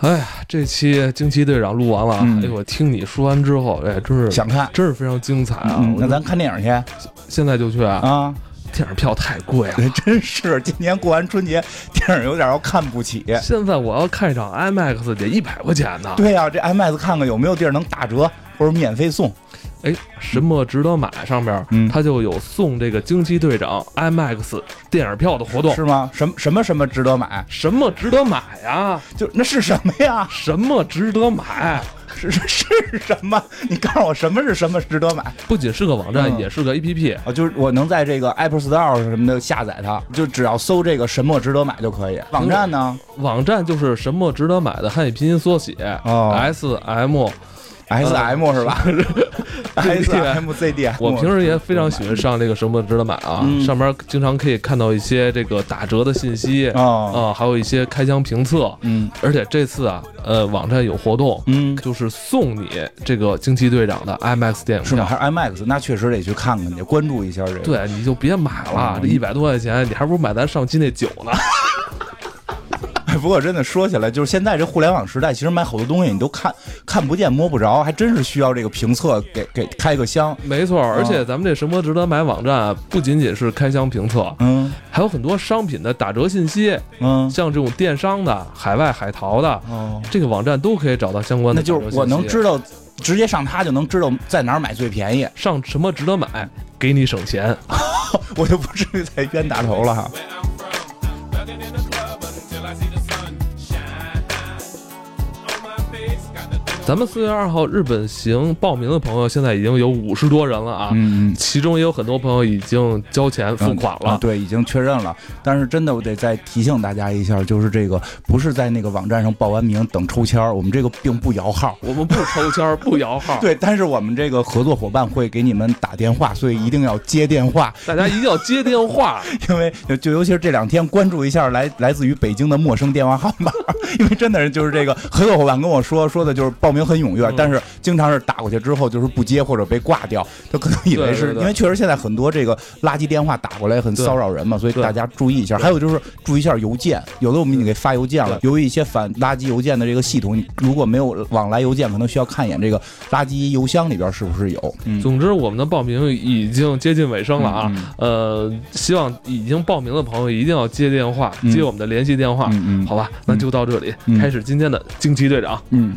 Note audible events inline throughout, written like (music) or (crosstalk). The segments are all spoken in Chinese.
哎呀，这期惊奇队长录完了啊！嗯哎呦，我听你说完之后，哎，真是想看，真是非常精彩啊！那咱看电影去现在就去啊！啊！电影票太贵了，(laughs) 真是今年过完春节，电影有点要看不起。现在我要看一场 IMAX 得一百块钱呢。对呀、这 IMAX 看看有没有地儿能打折或者免费送。哎，什么值得买上边，嗯它就有送这个惊奇队长 IMAX 电影票的活动。是吗？什么什么什么值得买？什么值得买呀？就那是什么呀？什么值得买？是是是什么？你告诉我什么是什么值得买不仅是个网站，嗯也是个 APP。啊？就是我能在这个 Apple Store 什么的下载它，就只要搜这个什么值得买就可以。网站呢网站就是什么值得买的汉语拼音缩写、哦 S M。？S M 是吧？(laughs) S M Z D。我平时也非常喜欢上这个什么值得买啊，嗯上面经常可以看到一些这个打折的信息啊、哦，还有一些开箱评测。嗯而且这次啊，呃，网站有活动，嗯，就是送你这个惊奇队长的 IMAX 电影是吗？票。还是 IMAX？那确实得去看看去，关注一下这个。对，你就别买了，嗯这一百多块钱，你还不如买咱上期那酒呢。(laughs) 哎，(laughs) 不过真的说起来，就是现在这互联网时代，其实买好多东西你都看看不见摸不着，还真是需要这个评测给给开个箱。没错，而且咱们这什么值得买网站啊，不仅仅是开箱评测，嗯还有很多商品的打折信息，嗯像这种电商的、海外海淘的，哦，这个网站都可以找到相关的那就。是我能知道，直接上它就能知道在哪儿买最便宜，上什么值得买，给你省钱。(laughs) 我就不至于再冤大头了哈。咱们四月二号日本行报名的朋友，现在已经有五十多人了啊，嗯其中也有很多朋友已经交钱付款了。啊对，已经确认了。但是真的，我得再提醒大家一下，就是这个不是在那个网站上报完名等抽签儿，我们这个并不摇号。我们不抽签儿，不摇号，(laughs) 对，但是我们这个合作伙伴会给你们打电话，所以一定要接电话。(laughs) 大家一定要接电话。(laughs) 因为就就尤其是这两天关注一下来来自于北京的陌生电话号码，因为真的是就是这个合作伙伴跟我说说的就是报名很踊跃，嗯但是经常是打过去之后就是不接或者被挂掉，他可能以为是因为确实现在很多这个垃圾电话打过来很骚扰人嘛，所以大家注意一下。还有就是注意一下邮件，有的我们已经给发邮件了，由于一些反垃圾邮件的这个系统，你如果没有往来邮件，可能需要看一眼这个垃圾邮箱里边是不是有。嗯，总之，我们的报名已经接近尾声了啊。嗯呃，希望已经报名的朋友一定要接电话，嗯接我们的联系电话。嗯嗯好吧，那就到这里，嗯开始今天的惊奇队长。嗯。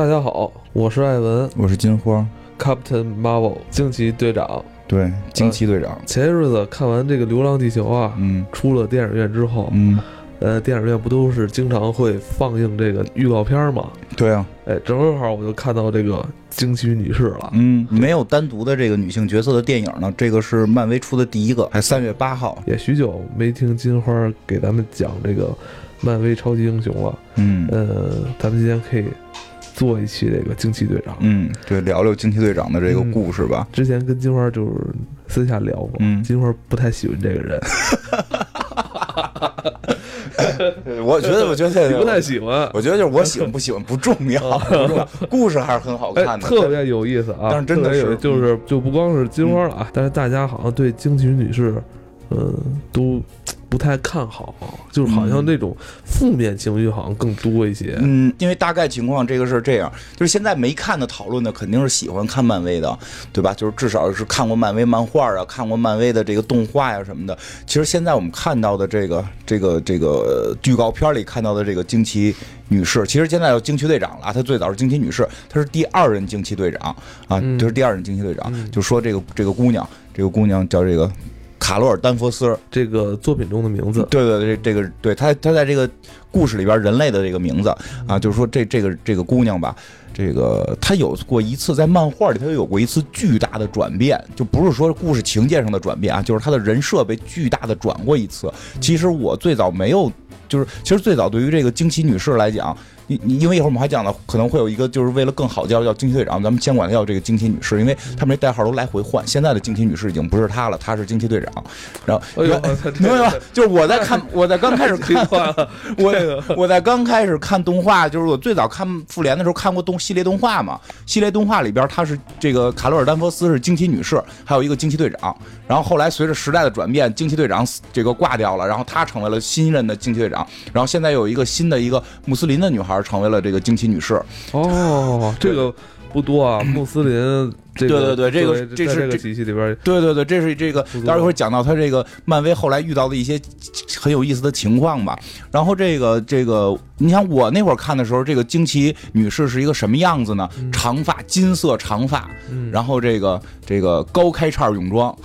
大家好，我是艾文我是金花，，Captain Marvel，惊奇队长。对，惊奇队长。前些日子看完这个《流浪地球》啊，嗯出了电影院之后，嗯，呃，电影院不都是经常会放映这个预告片吗？对啊，哎，正好我就看到这个惊奇女士了。嗯，没有单独的这个女性角色的电影呢，这个是漫威出的第一个，还三月八号。也许久没听金花给咱们讲这个漫威超级英雄了。嗯呃，咱们今天可以做一期这个惊奇队长。嗯，对，聊聊惊奇队长的这个故事吧。之前跟金花就是私下聊过，嗯金花不太喜欢这个人，(laughs) 我觉得，我觉得 (laughs) 不太喜欢，我觉得就是我喜欢不喜欢不重要，(laughs) 不重要故事还是很好哎，看的。特别有意思啊！但是真的有是就是就不光是金花了啊，但是大家好像对惊奇女士，嗯，都不太看好，就是好像那种负面情绪好像更多一些。嗯，因为大概情况这个是这样，就是现在没看的讨论的肯定是喜欢看漫威的，对吧？就是至少是看过漫威漫画啊，看过漫威的这个动画呀、什么的。其实现在我们看到的这个这个这个呃预告片里看到的这个惊奇女士，其实现在有惊奇队长了啊，她最早是惊奇女士，她是第二任惊奇队长啊，嗯这是第二任惊奇队长。嗯就说这个这个姑娘，这个姑娘叫这个卡罗尔丹佛斯，这个作品中的名字，对对对，这这个对他他在这个故事里边人类的这个名字啊，就是说这这个这个姑娘吧，这个她有过一次在漫画里，她有过一次巨大的转变，就不是说故事情节上的转变啊，就是她的人设被巨大的转过一次。其实我最早没有，就是其实最早对于这个惊奇女士来讲。你你因为一会儿我们还讲到可能会有一个就是为了更好叫叫惊奇队长，咱们先管她叫这个惊奇女士，因为他们这代号都来回换，现在的惊奇女士已经不是她了，她是惊奇队长。然后明白吧？就是我在看，我在刚开始 (laughs) 看，我我在刚开始看动画，就是我最早看复联的时候看过动系列动画嘛。系列动画里边，她是这个卡罗尔丹佛斯是惊奇女士，还有一个惊奇队长。然后后来随着时代的转变，惊奇队长死这个挂掉了，然后她成为了新任的惊奇队长。然后现在有一个新的一个穆斯林的女孩成为了这个惊奇女士。哦，这个不多啊，穆斯林这个对对对这个这是这个体系里边，对对对，这是这个，待会儿会讲到他这个漫威后来遇到的一些很有意思的情况吧。然后这个这个，你想我那会儿看的时候，这个惊奇女士是一个什么样子呢？长发，金色长发，嗯然后这个这个高开叉泳装。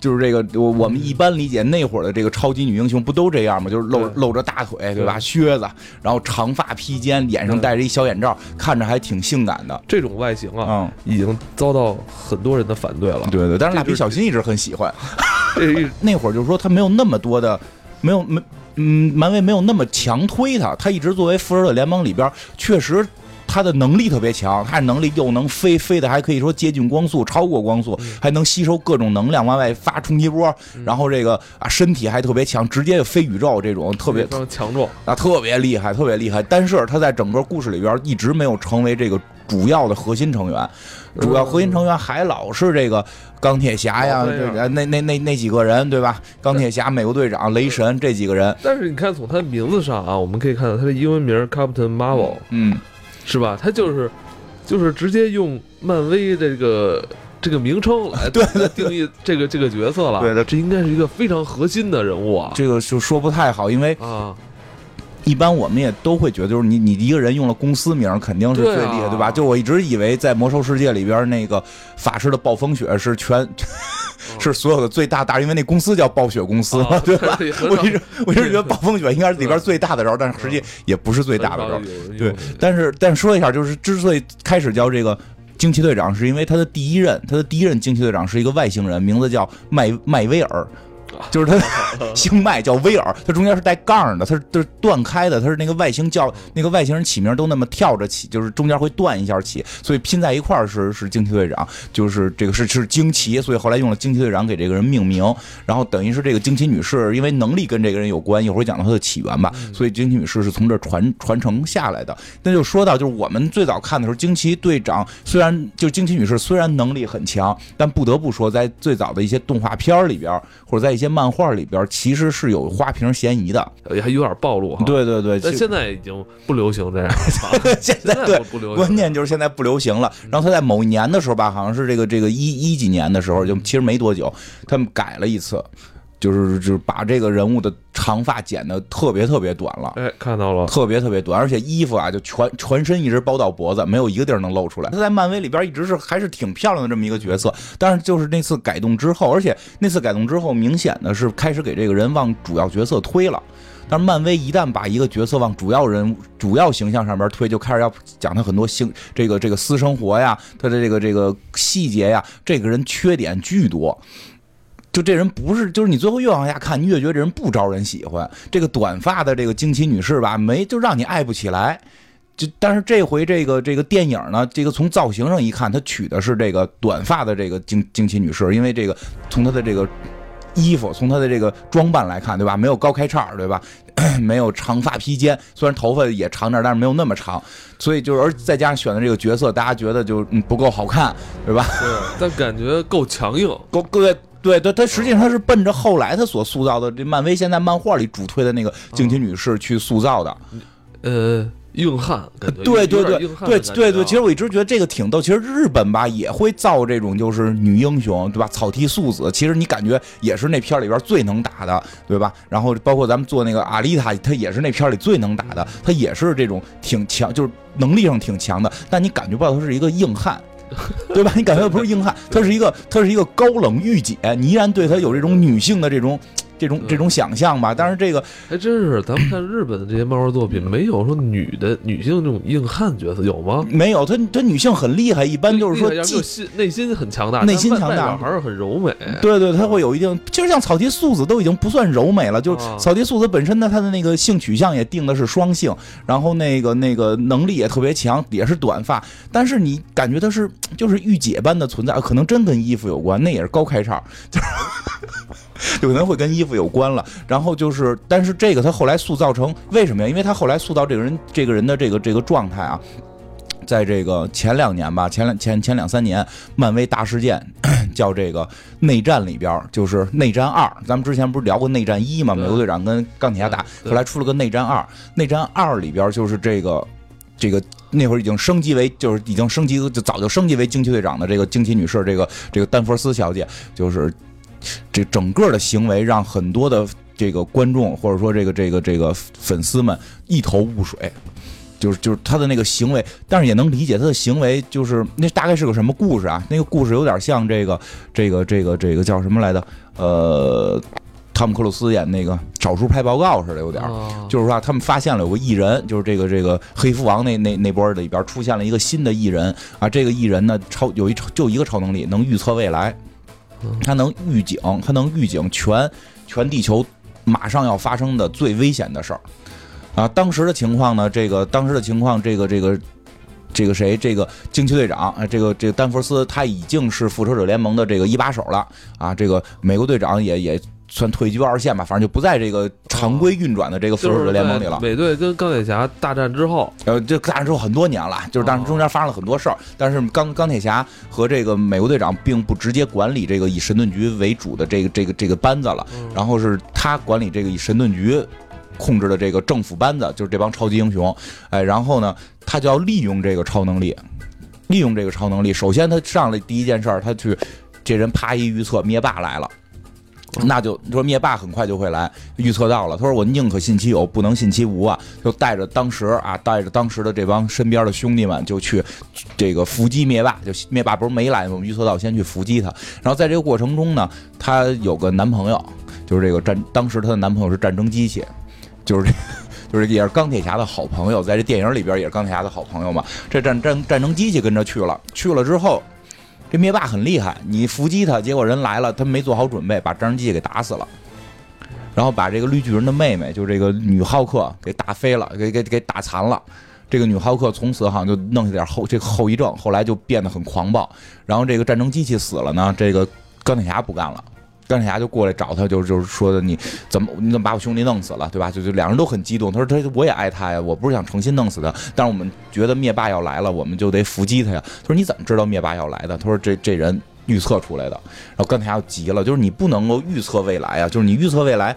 就是这个，我我们一般理解那会儿的这个超级女英雄不都这样吗？就是露露着大腿，对吧？靴子，然后长发披肩，脸上戴着一小眼罩，看着还挺性感的。这种外形啊，嗯，已经遭到很多人的反对了。对对，但是蜡笔小新一直很喜欢。(laughs) 这 (laughs) 那会儿就是说他没有那么多的，没有没嗯，漫威没有那么强推他，他一直作为复仇者联盟里边确实。他的能力特别强，他的能力又能飞，飞的还可以说接近光速，超过光速，还能吸收各种能量往外发冲击波，然后这个啊身体还特别强，直接就飞宇宙这种特别强壮，啊特别厉害，特别厉害。但是他在整个故事里边一直没有成为这个主要的核心成员，主要核心成员还老是这个钢铁侠呀，那那那那几个人对吧？钢铁侠、美国队长、雷神这几个人，但是你看从他的名字上啊，我们可以看到他的英文名 Captain Marvel 嗯，是吧？他就是就是直接用漫威这个这个名称来定义这个这个角色了。对的这应该是一个非常核心的人物啊这个就说不太好，因为啊！一般我们也都会觉得，就是你你一个人用了公司名，肯定是最厉害，对吧？就我一直以为在魔兽世界里边那个法师的暴风雪是全。(laughs) 是所有的最大大，因为那公司叫暴雪公司嘛，啊对吧？对我一直我一直觉得暴风雪应该是里边最大的招，但是实际也不是最大的招。对但是但说一下，就是之所以开始叫这个惊奇队长，是因为他的第一任，他的第一任惊奇队长是一个外星人，名字叫麦麦威尔。就是他星脉 (laughs) 叫威尔，他中间是带杠的，他是断开的，他是那个外星叫那个外星人起名都那么跳着起，就是中间会断一下起，所以拼在一块儿是是惊奇队长，就是这个是是惊奇，所以后来用了惊奇队长给这个人命名，然后等于是这个惊奇女士，因为能力跟这个人有关，一会儿讲到她的起源吧，所以惊奇女士是从这传传承下来的。那就说到就是我们最早看的时候，惊奇队长虽然就惊奇女士虽然能力很强，但不得不说在最早的一些动画片里边或者在一些漫画里边，其实是有花瓶嫌疑的。也还有点暴露哈。，对对对，现在已经不流行这样了。现 (laughs) 现在对不 (laughs) 不流行，关键就是现在不流行了。然后他在某一年的时候吧，好像是这个这个一一几年的时候，就其实没多久，他们改了一次，就是就是把这个人物的长发剪得特别特别短了。哎，看到了，特别特别短，而且衣服啊就全全身一直包到脖子，没有一个地儿能露出来。他在漫威里边一直是还是挺漂亮的这么一个角色，但是就是那次改动之后，而且那次改动之后，明显的是开始给这个人往主要角色推了。但是漫威一旦把一个角色往主要人物、主要形象上边推，就开始要讲他很多性这个这个私生活呀，他的这个这个细节呀，这个人缺点巨多。就这人不是，就是你最后越往下看，你越觉得这人不招人喜欢。这个短发的这个惊奇女士吧，没就让你爱不起来。就但是这回这个这个电影呢，这个从造型上一看，她取的是这个短发的这个惊惊奇女士，因为这个从她的这个衣服，从她的这个装扮来看，对吧？没有高开叉，对吧？(coughs) 没有长发披肩，虽然头发也长点，但是没有那么长，所以就是而再加上选的这个角色，大家觉得就嗯不够好看，对吧？对，但感觉够强硬。够对对对，他实际上他是奔着后来他所塑造的这漫威现在漫画里主推的那个惊奇女士去塑造的。呃，硬汉，(laughs) 对对对对对对，啊其实我一直觉得这个挺逗。其实日本吧也会造这种就是女英雄，对吧？草剃素子，其实你感觉也是那片儿里边最能打的，对吧？然后包括咱们做那个阿丽塔，她也是那片儿里最能打的，她也是这种挺强，就是能力上挺强的，但你感觉不到她是一个硬汉。(laughs) 对吧？你感觉不是硬汉，他是一个，他是一个高冷御姐，你依然对他有这种女性的这种这种这种想象吧。但是这个还真是，咱们看日本的这些漫画作品，没有说女的女性这种硬汉角色，有吗？没有，她她女性很厉害，一般就是说厉害既心内心很强大，内心强大还是很柔美。对对，她会有一定，其实像草剃素子都已经不算柔美了，就是啊草剃素子本身呢，她的那个性取向也定的是双性，然后那个那个能力也特别强，也是短发，但是你感觉她是就是御姐般的存在，可能真跟衣服有关，那也是高开叉，就是有可能会跟衣服有关了。然后就是，但是这个他后来塑造成为什么呀？因为他后来塑造这个人这个人的这个这个状态啊。在这个前两年吧，前两前前两三年，漫威大事件 (coughs) 叫这个内战里边儿，就是内战二。咱们之前不是聊过内战一吗？美国队长跟钢铁侠打，后来出了个内战二。内战二里边儿就是这个这个那会儿已经升级为，就是已经升级就早就升级为惊奇队长的这个惊奇女士，这个这个丹佛斯小姐，就是这整个的行为让很多的这个观众或者说这个这个这个粉丝们一头雾水。就是就是他的那个行为，但是也能理解他的行为，就是那大概是个什么故事啊？那个故事有点像这个这个这个这个叫什么来的？呃，汤姆克鲁斯演那个少数派报告似的，有点儿。啊就是说啊，他们发现了有个艺人，就是这个这个黑蝠王那那那波里边出现了一个新的艺人啊，这个艺人呢超有一超就一个超能力，能预测未来，它能预警，它能预警全全地球马上要发生的最危险的事儿啊。当时的情况呢，这个当时的情况，这个这个。这个谁，这个惊奇队长，啊，这个这个丹佛斯，他已经是复仇者联盟的这个一把手了啊。这个美国队长也也算退居二线吧，反正就不在这个常规运转的这个复仇者联盟里了。美队跟钢铁侠大战之后，呃，这大战之后很多年了，就是但是中间发生了很多事儿，但是钢钢铁侠和这个美国队长并不直接管理这个以神盾局为主的这个这个这个班子了，然后是他管理这个以神盾局控制的这个政府班子，就是这帮超级英雄，哎，然后呢，他就要利用这个超能力，利用这个超能力，首先他上来第一件事儿，他去这人啪一预测灭霸来了。那就说灭霸很快就会来，预测到了。他说我宁可信其有，不能信其无啊！就带着当时啊，带着当时的这帮身边的兄弟们，就去这个伏击灭霸。就灭霸不是没来吗？我们预测到先去伏击他。然后在这个过程中呢，她有个男朋友，就是这个战，当时她的男朋友是战争机器，就是这。(laughs) 就是也是钢铁侠的好朋友，在这电影里边也是钢铁侠的好朋友嘛。这战战战争机器跟着去了，去了之后，这灭霸很厉害，你伏击他，结果人来了，他没做好准备，把战争机器给打死了。然后把这个绿巨人的妹妹，就这个女浩克给打飞了，给给给打残了。这个女浩克从此好像就弄下点后这个后遗症，后来就变得很狂暴。然后这个战争机器死了呢，这个钢铁侠不干了。钢铁侠就过来找他，就就是说的你怎么你怎么把我兄弟弄死了，对吧？就就两人都很激动。他说他我也爱他呀，我不是想诚心弄死他，但是我们觉得灭霸要来了，我们就得伏击他呀。他说你怎么知道灭霸要来的？他说这这人预测出来的。然后钢铁侠急了，就是你不能够预测未来啊，就是你预测未来。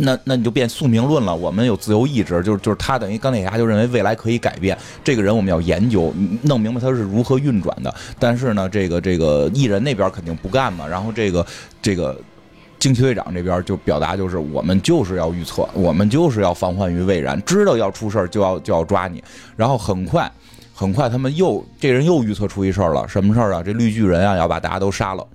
那那你就变宿命论了。我们有自由意志，就是就是他等于钢铁侠就认为未来可以改变。这个人我们要研究，弄明白他是如何运转的。但是呢，这个这个艺人那边肯定不干嘛。然后这个这个惊奇队长这边就表达就是我们就是要预测，我们就是要防患于未然，知道要出事儿就要就要抓你。然后很快很快他们又这人又预测出一事儿了，什么事儿啊？这绿巨人啊要把大家都杀了。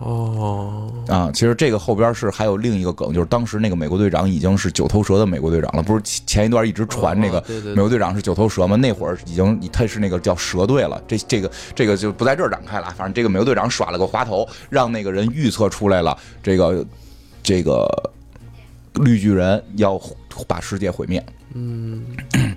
哦，啊，其实这个后边是还有另一个梗，就是当时那个美国队长已经是九头蛇的美国队长了，不是前前一段一直传那个美国队长是九头蛇吗？那会儿已经他是那个叫蛇队了，这这个这个就不在这儿展开了。反正这个美国队长耍了个滑头，让那个人预测出来了，这个这个绿巨人要把世界毁灭。嗯，(clears throat)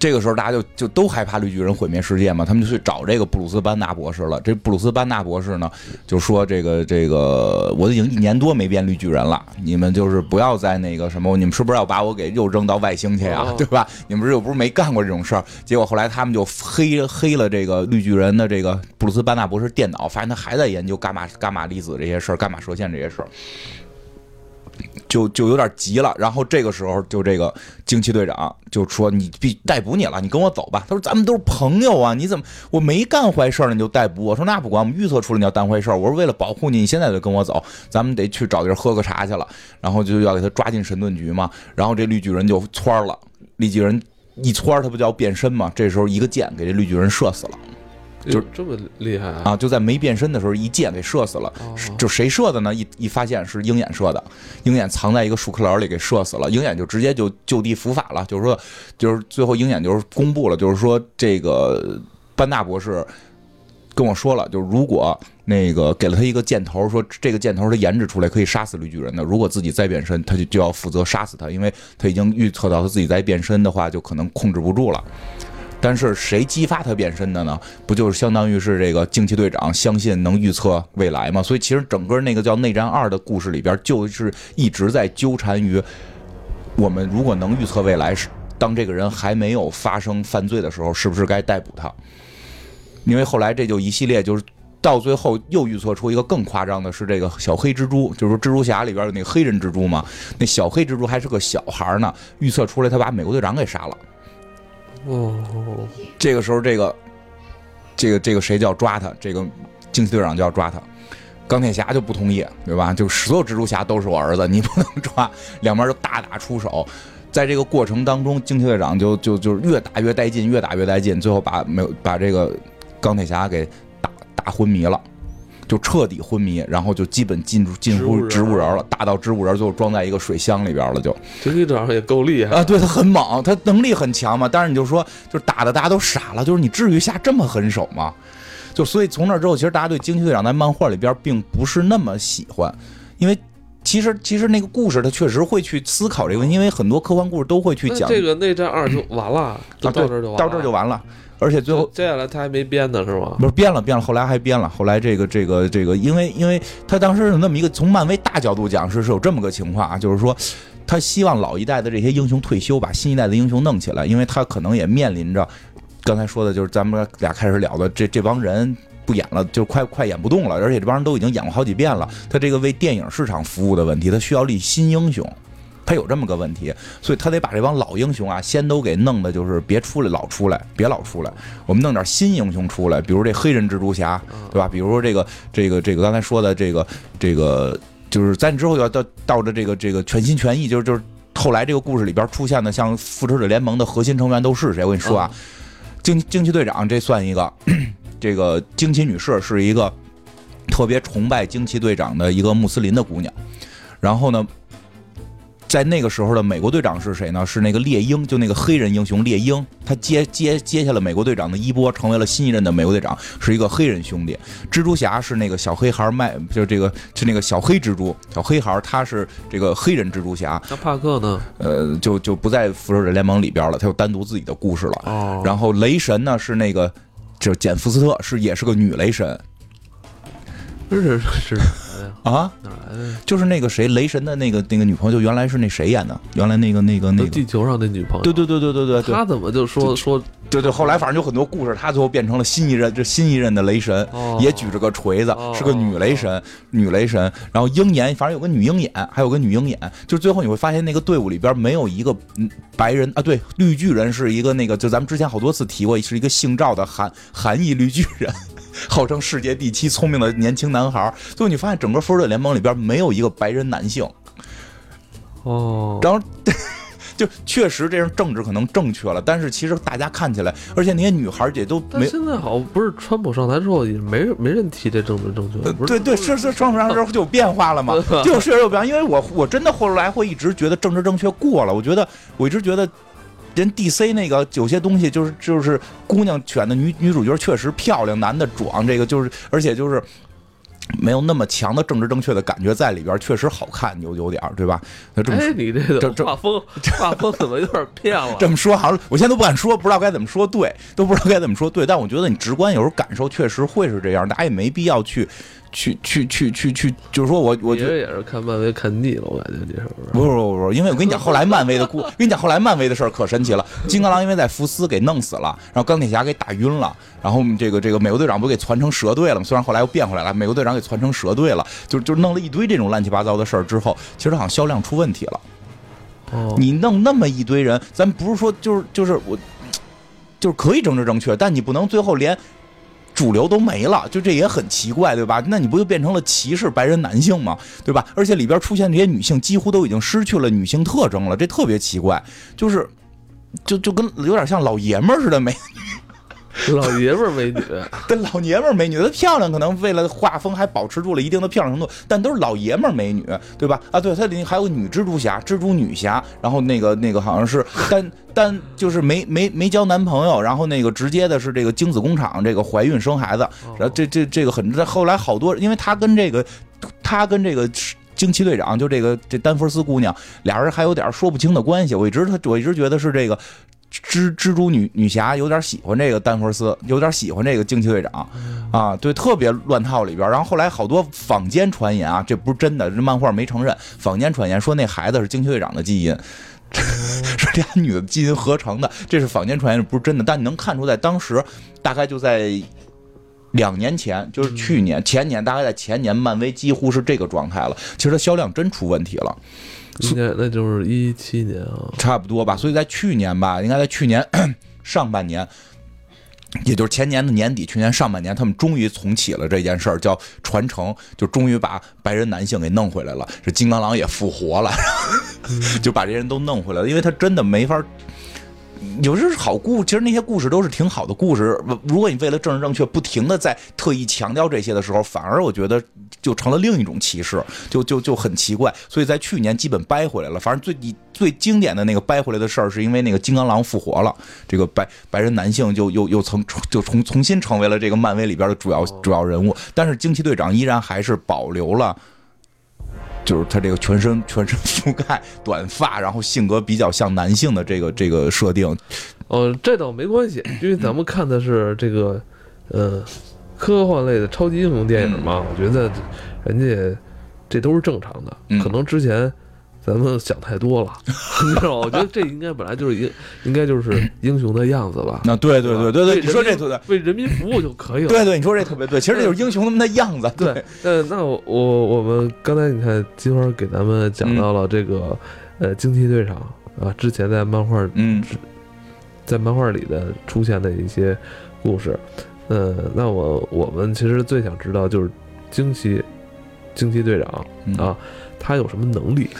这个时候大家就就都害怕绿巨人毁灭世界嘛，他们就去找这个布鲁斯班纳博士了。这布鲁斯班纳博士呢，就说这个这个我已经一年多没变绿巨人了，你们就是不要再那个什么，你们是不是要把我给又扔到外星去呀、哦对吧？你们是又不是没干过这种事儿？结果后来他们就黑黑了这个绿巨人的这个布鲁斯班纳博士电脑，发现他还在研究伽马伽马粒子这些事儿，伽马射线这些事儿。就就有点急了，然后这个时候就这个惊奇队长就说：“你必逮捕你了，你跟我走吧。”他说：“咱们都是朋友啊，你怎么我没干坏事呢，你就逮捕我？”说：“那不管，我们预测出来你要干坏事。”我说：“为了保护你，你现在就跟我走，咱们得去找地儿喝个茶去了。”然后就要给他抓进神盾局嘛。然后这绿巨人就窜了，绿巨人一窜，他不就要变身嘛？这时候一个箭给这绿巨人射死了。就这么厉害啊！啊，就在没变身的时候一箭给射死了。哦就谁射的呢？一一发现是鹰眼射的，鹰眼藏在一个树壳里给射死了，鹰眼就直接就就地伏法了，就是说，就是最后鹰眼就是公布了，就是说这个班纳博士跟我说了，就是如果那个给了他一个箭头，说这个箭头他研制出来可以杀死绿巨人的，如果自己再变身，他就就要负责杀死他，因为他已经预测到他自己再变身的话，就可能控制不住了。但是谁激发他变身的呢？不就是相当于是这个惊奇队长相信能预测未来吗？所以其实整个那个叫《内战二》的故事里边，就是一直在纠缠于我们如果能预测未来，是当这个人还没有发生犯罪的时候，是不是该逮捕他？因为后来这就一系列就是。到最后又预测出一个更夸张的是这个小黑蜘蛛，就是说蜘蛛侠里边有那个黑人蜘蛛嘛，那小黑蜘蛛还是个小孩呢，预测出来他把美国队长给杀了。哦，这个时候，这个这个这个谁就要抓他？这个惊奇队长就要抓他。钢铁侠就不同意，对吧？就所有蜘蛛侠都是我儿子，你不能抓。两边就大打出手，在这个过程当中，惊奇队长就就就越打越带劲，越打越带劲，最后把没有把这个钢铁侠给打打昏迷了。就彻底昏迷，然后就基本进入近乎植物人了，打到植物人，最后装在一个水箱里边了，就这队长也够厉害啊！对他很猛，他能力很强嘛。但是你就说，就是打的大家都傻了，就是你至于下这么狠手吗？就所以从那之后，其实大家对惊奇队长在漫画里边并不是那么喜欢，因为其实其实那个故事他确实会去思考这个问题，因为很多科幻故事都会去讲这个内战二就完了，到这儿就完了，到这儿就完了。而且最后接下来他还没编呢，是吗？不是编了编了，后来还编了。后来这个这个这个，因为因为他当时是那么一个从漫威大角度讲是是有这么个情况啊，就是说他希望老一代的这些英雄退休，把新一代的英雄弄起来，因为他可能也面临着刚才说的就是咱们俩开始聊的这这帮人不演了，就快快演不动了，而且这帮人都已经演过好几遍了，他这个为电影市场服务的问题，他需要立新英雄。他有这么个问题，所以他得把这帮老英雄啊，先都给弄的，就是别出来老出来，别老出来，我们弄点新英雄出来，比如这黑人蜘蛛侠，对吧？比如说这个这个这个刚才说的这个这个，就是咱之后要到到着这个这个全心全意，就是就是后来这个故事里边出现的，像复仇者联盟的核心成员都是谁？我跟你说啊，惊惊奇队长这算一个，(clears throat) 这个惊奇女士是一个特别崇拜惊奇队长的一个穆斯林的姑娘，然后呢。在那个时候的美国队长是谁呢？是那个猎鹰，就那个黑人英雄猎鹰，他接接接下了美国队长的衣钵，成为了新一任的美国队长，是一个黑人兄弟。蜘蛛侠是那个小黑孩麦，就这个是那个小黑蜘蛛，小黑孩他是这个黑人蜘蛛侠。那帕克呢？呃，就就不在复仇者联盟里边了，他有单独自己的故事了。哦，然后雷神呢是那个，就是简福斯特，是也是个女雷神是是是啊。哪来的？就是那个谁，雷神的那个那个女朋友，就原来是那谁演的？原来那个那个那个，地球上的女朋友。对对对对对对对他怎么就说说对对，后来反正有很多故事，他最后变成了新一任，这新一任的雷神，哦也举着个锤子，哦是个女雷神，女雷神。然后鹰眼，反正有个女鹰眼，还有个女鹰眼。就是最后你会发现，那个队伍里边没有一个嗯白人啊，对，绿巨人是一个那个，就咱们之前好多次提过，是一个姓赵的韩韩裔绿巨人。(laughs) 号称世界第七聪明的年轻男孩，最后你发现整个复仇者联盟里边没有一个白人男性，哦，然后 (laughs) 就确实这样政治可能正确了，但是其实大家看起来，而且那些女孩也都没。现在好像不是川普上台之后也没没人提这政治正确，对对，是是，川普上台之后就有变化了嘛，(laughs) 就确实有变化。因为我我真的后来会一直觉得政治正确过了，我觉得我一直觉得人 DC 那个有些东西就是就是姑娘选的女女主角确实漂亮，男的壮，这个就是而且就是。没有那么强的政治正确的感觉在里边，确实好看，有有点儿，对吧？那这么哎，说你这这这个画风画风怎么有点变了？这么说好像我现在都不敢说，不知道该怎么说对，都不知道该怎么说对。但我觉得你直观有时候感受确实会是这样，大家也没必要去去去去去去，就是说我我觉得。也是看漫威看腻了，我感觉你是不是？不是不是不是，因为我跟你讲，后来漫威的故，(laughs) 跟你讲后来漫威的事儿可神奇了。金刚狼因为在福斯给弄死了，然后钢铁侠给打晕了，然后这个这个美国队长不给传成蛇队了吗？虽然后来又变回来了，美国队长给传成蛇队了，就就弄了一堆这种乱七八糟的事儿之后，其实好像销量出问题了。哦，你弄那么一堆人，咱不是说就是就是我，就是可以政治正确，但你不能最后连主流都没了，就这也很奇怪，对吧？那你不就变成了歧视白人男性吗？对吧？而且里边出现这些女性几乎都已经失去了女性特征了，这特别奇怪，就是就就跟有点像老爷们儿似的没。(laughs) 老爷们儿美女，(laughs) 对老爷们儿美女，她漂亮，可能为了画风还保持住了一定的漂亮程度，但都是老爷们儿美女，对吧？啊，对，她里还有女蜘蛛侠、蜘蛛女侠，然后那个那个好像是，但但就是没没没交男朋友，然后那个直接的是这个精子工厂这个怀孕生孩子，然后这这这个很，后来好多，因为她跟这个她跟这个。惊奇队长就这个这丹佛斯姑娘，俩人还有点说不清的关系。我一直他我一直觉得是这个蜘蜘蛛女女侠有点喜欢这个丹佛斯，有点喜欢这个惊奇队长啊，对，特别乱套里边。然后后来好多坊间传言啊，这不是真的，这漫画没承认。坊间传言说那孩子是惊奇队长的基因，(laughs) 是俩女的基因合成的，这是坊间传言，不是真的。但你能看出在当时大概就在。两年前就是去年前年，大概在前年，漫威几乎是这个状态了。其实它销量真出问题了，应该那就是一七年啊，差不多吧。所以在去年吧，应该在去年上半年，也就是前年的年底，去年上半年，他们终于重启了这件事儿，叫传承，就终于把白人男性给弄回来了。这金刚狼也复活了，(laughs) 就把这人都弄回来了，因为他真的没法。有时候好故，其实那些故事都是挺好的故事。如果你为了政治正确，不停的在特意强调这些的时候，反而我觉得就成了另一种歧视，就就就很奇怪。所以在去年基本掰回来了。反正最最经典的那个掰回来的事儿，是因为那个金刚狼复活了，这个白白人男性就又又曾就重重新成为了这个漫威里边的主要主要人物。但是惊奇队长依然还是保留了。就是他这个全身全身覆盖短发，然后性格比较像男性的这个这个设定，呃，这倒没关系，因为咱们看的是这个，呃，科幻类的超级英雄电影嘛，我觉得人家这都是正常的，可能之前。咱们想太多了，(laughs) 你知道吗？我觉得这应该本来就是英，应该就是英雄的样子吧？那对对对对对，你说这对，为人民服务就可以了。对对，你说这特别对，其实这就是英雄他们的样子。对，呃，那我我们刚才你看金花给咱们讲到了这个呃惊奇队长啊，之前在漫画嗯，在漫画里的出现的一些故事，呃，那我我们其实最想知道就是惊奇惊奇队长啊，他有什么能力？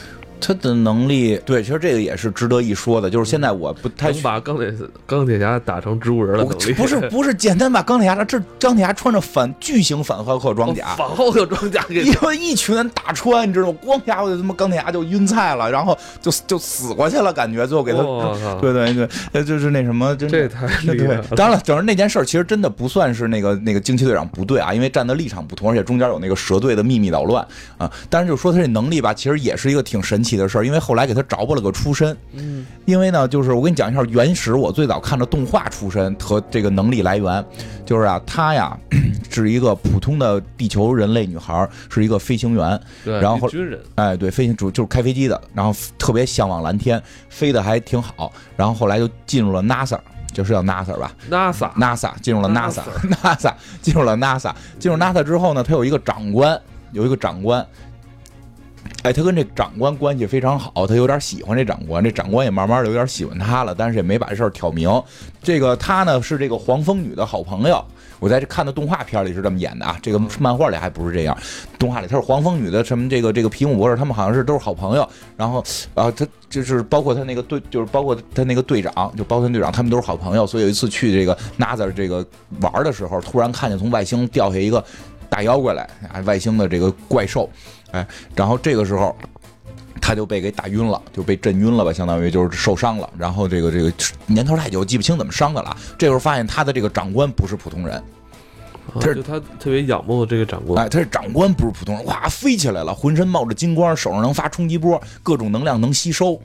他的能力，对，其实这个也是值得一说的。就是现在我不太把钢铁钢铁侠打成植物人了，不是 (laughs) 不是简单把钢铁侠这钢铁侠穿着反巨型反浩克装甲，反浩克装甲给 (laughs) 一群人打穿，你知道吗？光家伙就他妈钢铁侠就晕菜了，然后就就死过去了，感觉最后给他，(laughs) 对对对，就是那什么，这太厉害。当然了，整个那件事其实真的不算是那个那个惊奇队长不对啊，因为站的立场不同，而且中间有那个蛇队的秘密捣乱啊。但是就说他这能力吧，其实也是一个挺神奇。的事儿，因为后来给他找补了个出身，嗯，因为呢，就是我跟你讲一下原始我最早看的动画出身和这个能力来源，就是啊，他呀 (clears throat) 是一个普通的地球人类女孩，是一个飞行员，对，然后军人，哎，对，飞行主就是开飞机的，然后特别向往蓝天，飞的还挺好，然后后来就进入了 NASA，就是叫 NASA 吧，NASA，NASA 进入了 NASA，NASA 进入了 NASA，进入 NASA 之后呢，他有一个长官，有一个长官。哎，他跟这长官关系非常好，他有点喜欢这长官，这长官也慢慢的有点喜欢他了，但是也没把这事儿挑明。这个他呢是这个黄蜂女的好朋友，我在这看的动画片里是这么演的啊，这个漫画里还不是这样。动画里他是黄蜂女的什么这个这个皮姆博士，他们好像是都是好朋友。然后啊，他就是包括他那个队，就是包括他那个队长，就包括队长，他们都是好朋友。所以有一次去这个 NASA 这个玩的时候，突然看见从外星掉下一个大妖怪来啊，外星的这个怪兽。哎，然后这个时候，他就被给打晕了，就被震晕了吧，相当于就是受伤了。然后这个这个年头太久，记不清怎么伤的了。这时候发现他的这个长官不是普通人，他是他特别仰慕的这个长官。哎，他是长官，不是普通人。哇，飞起来了，浑身冒着金光，手上能发冲击波，各种能量能吸收。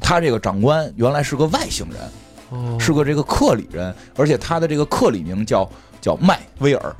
他这个长官原来是个外星人，是个这个克里人，而且他的这个克里名叫叫麦威尔。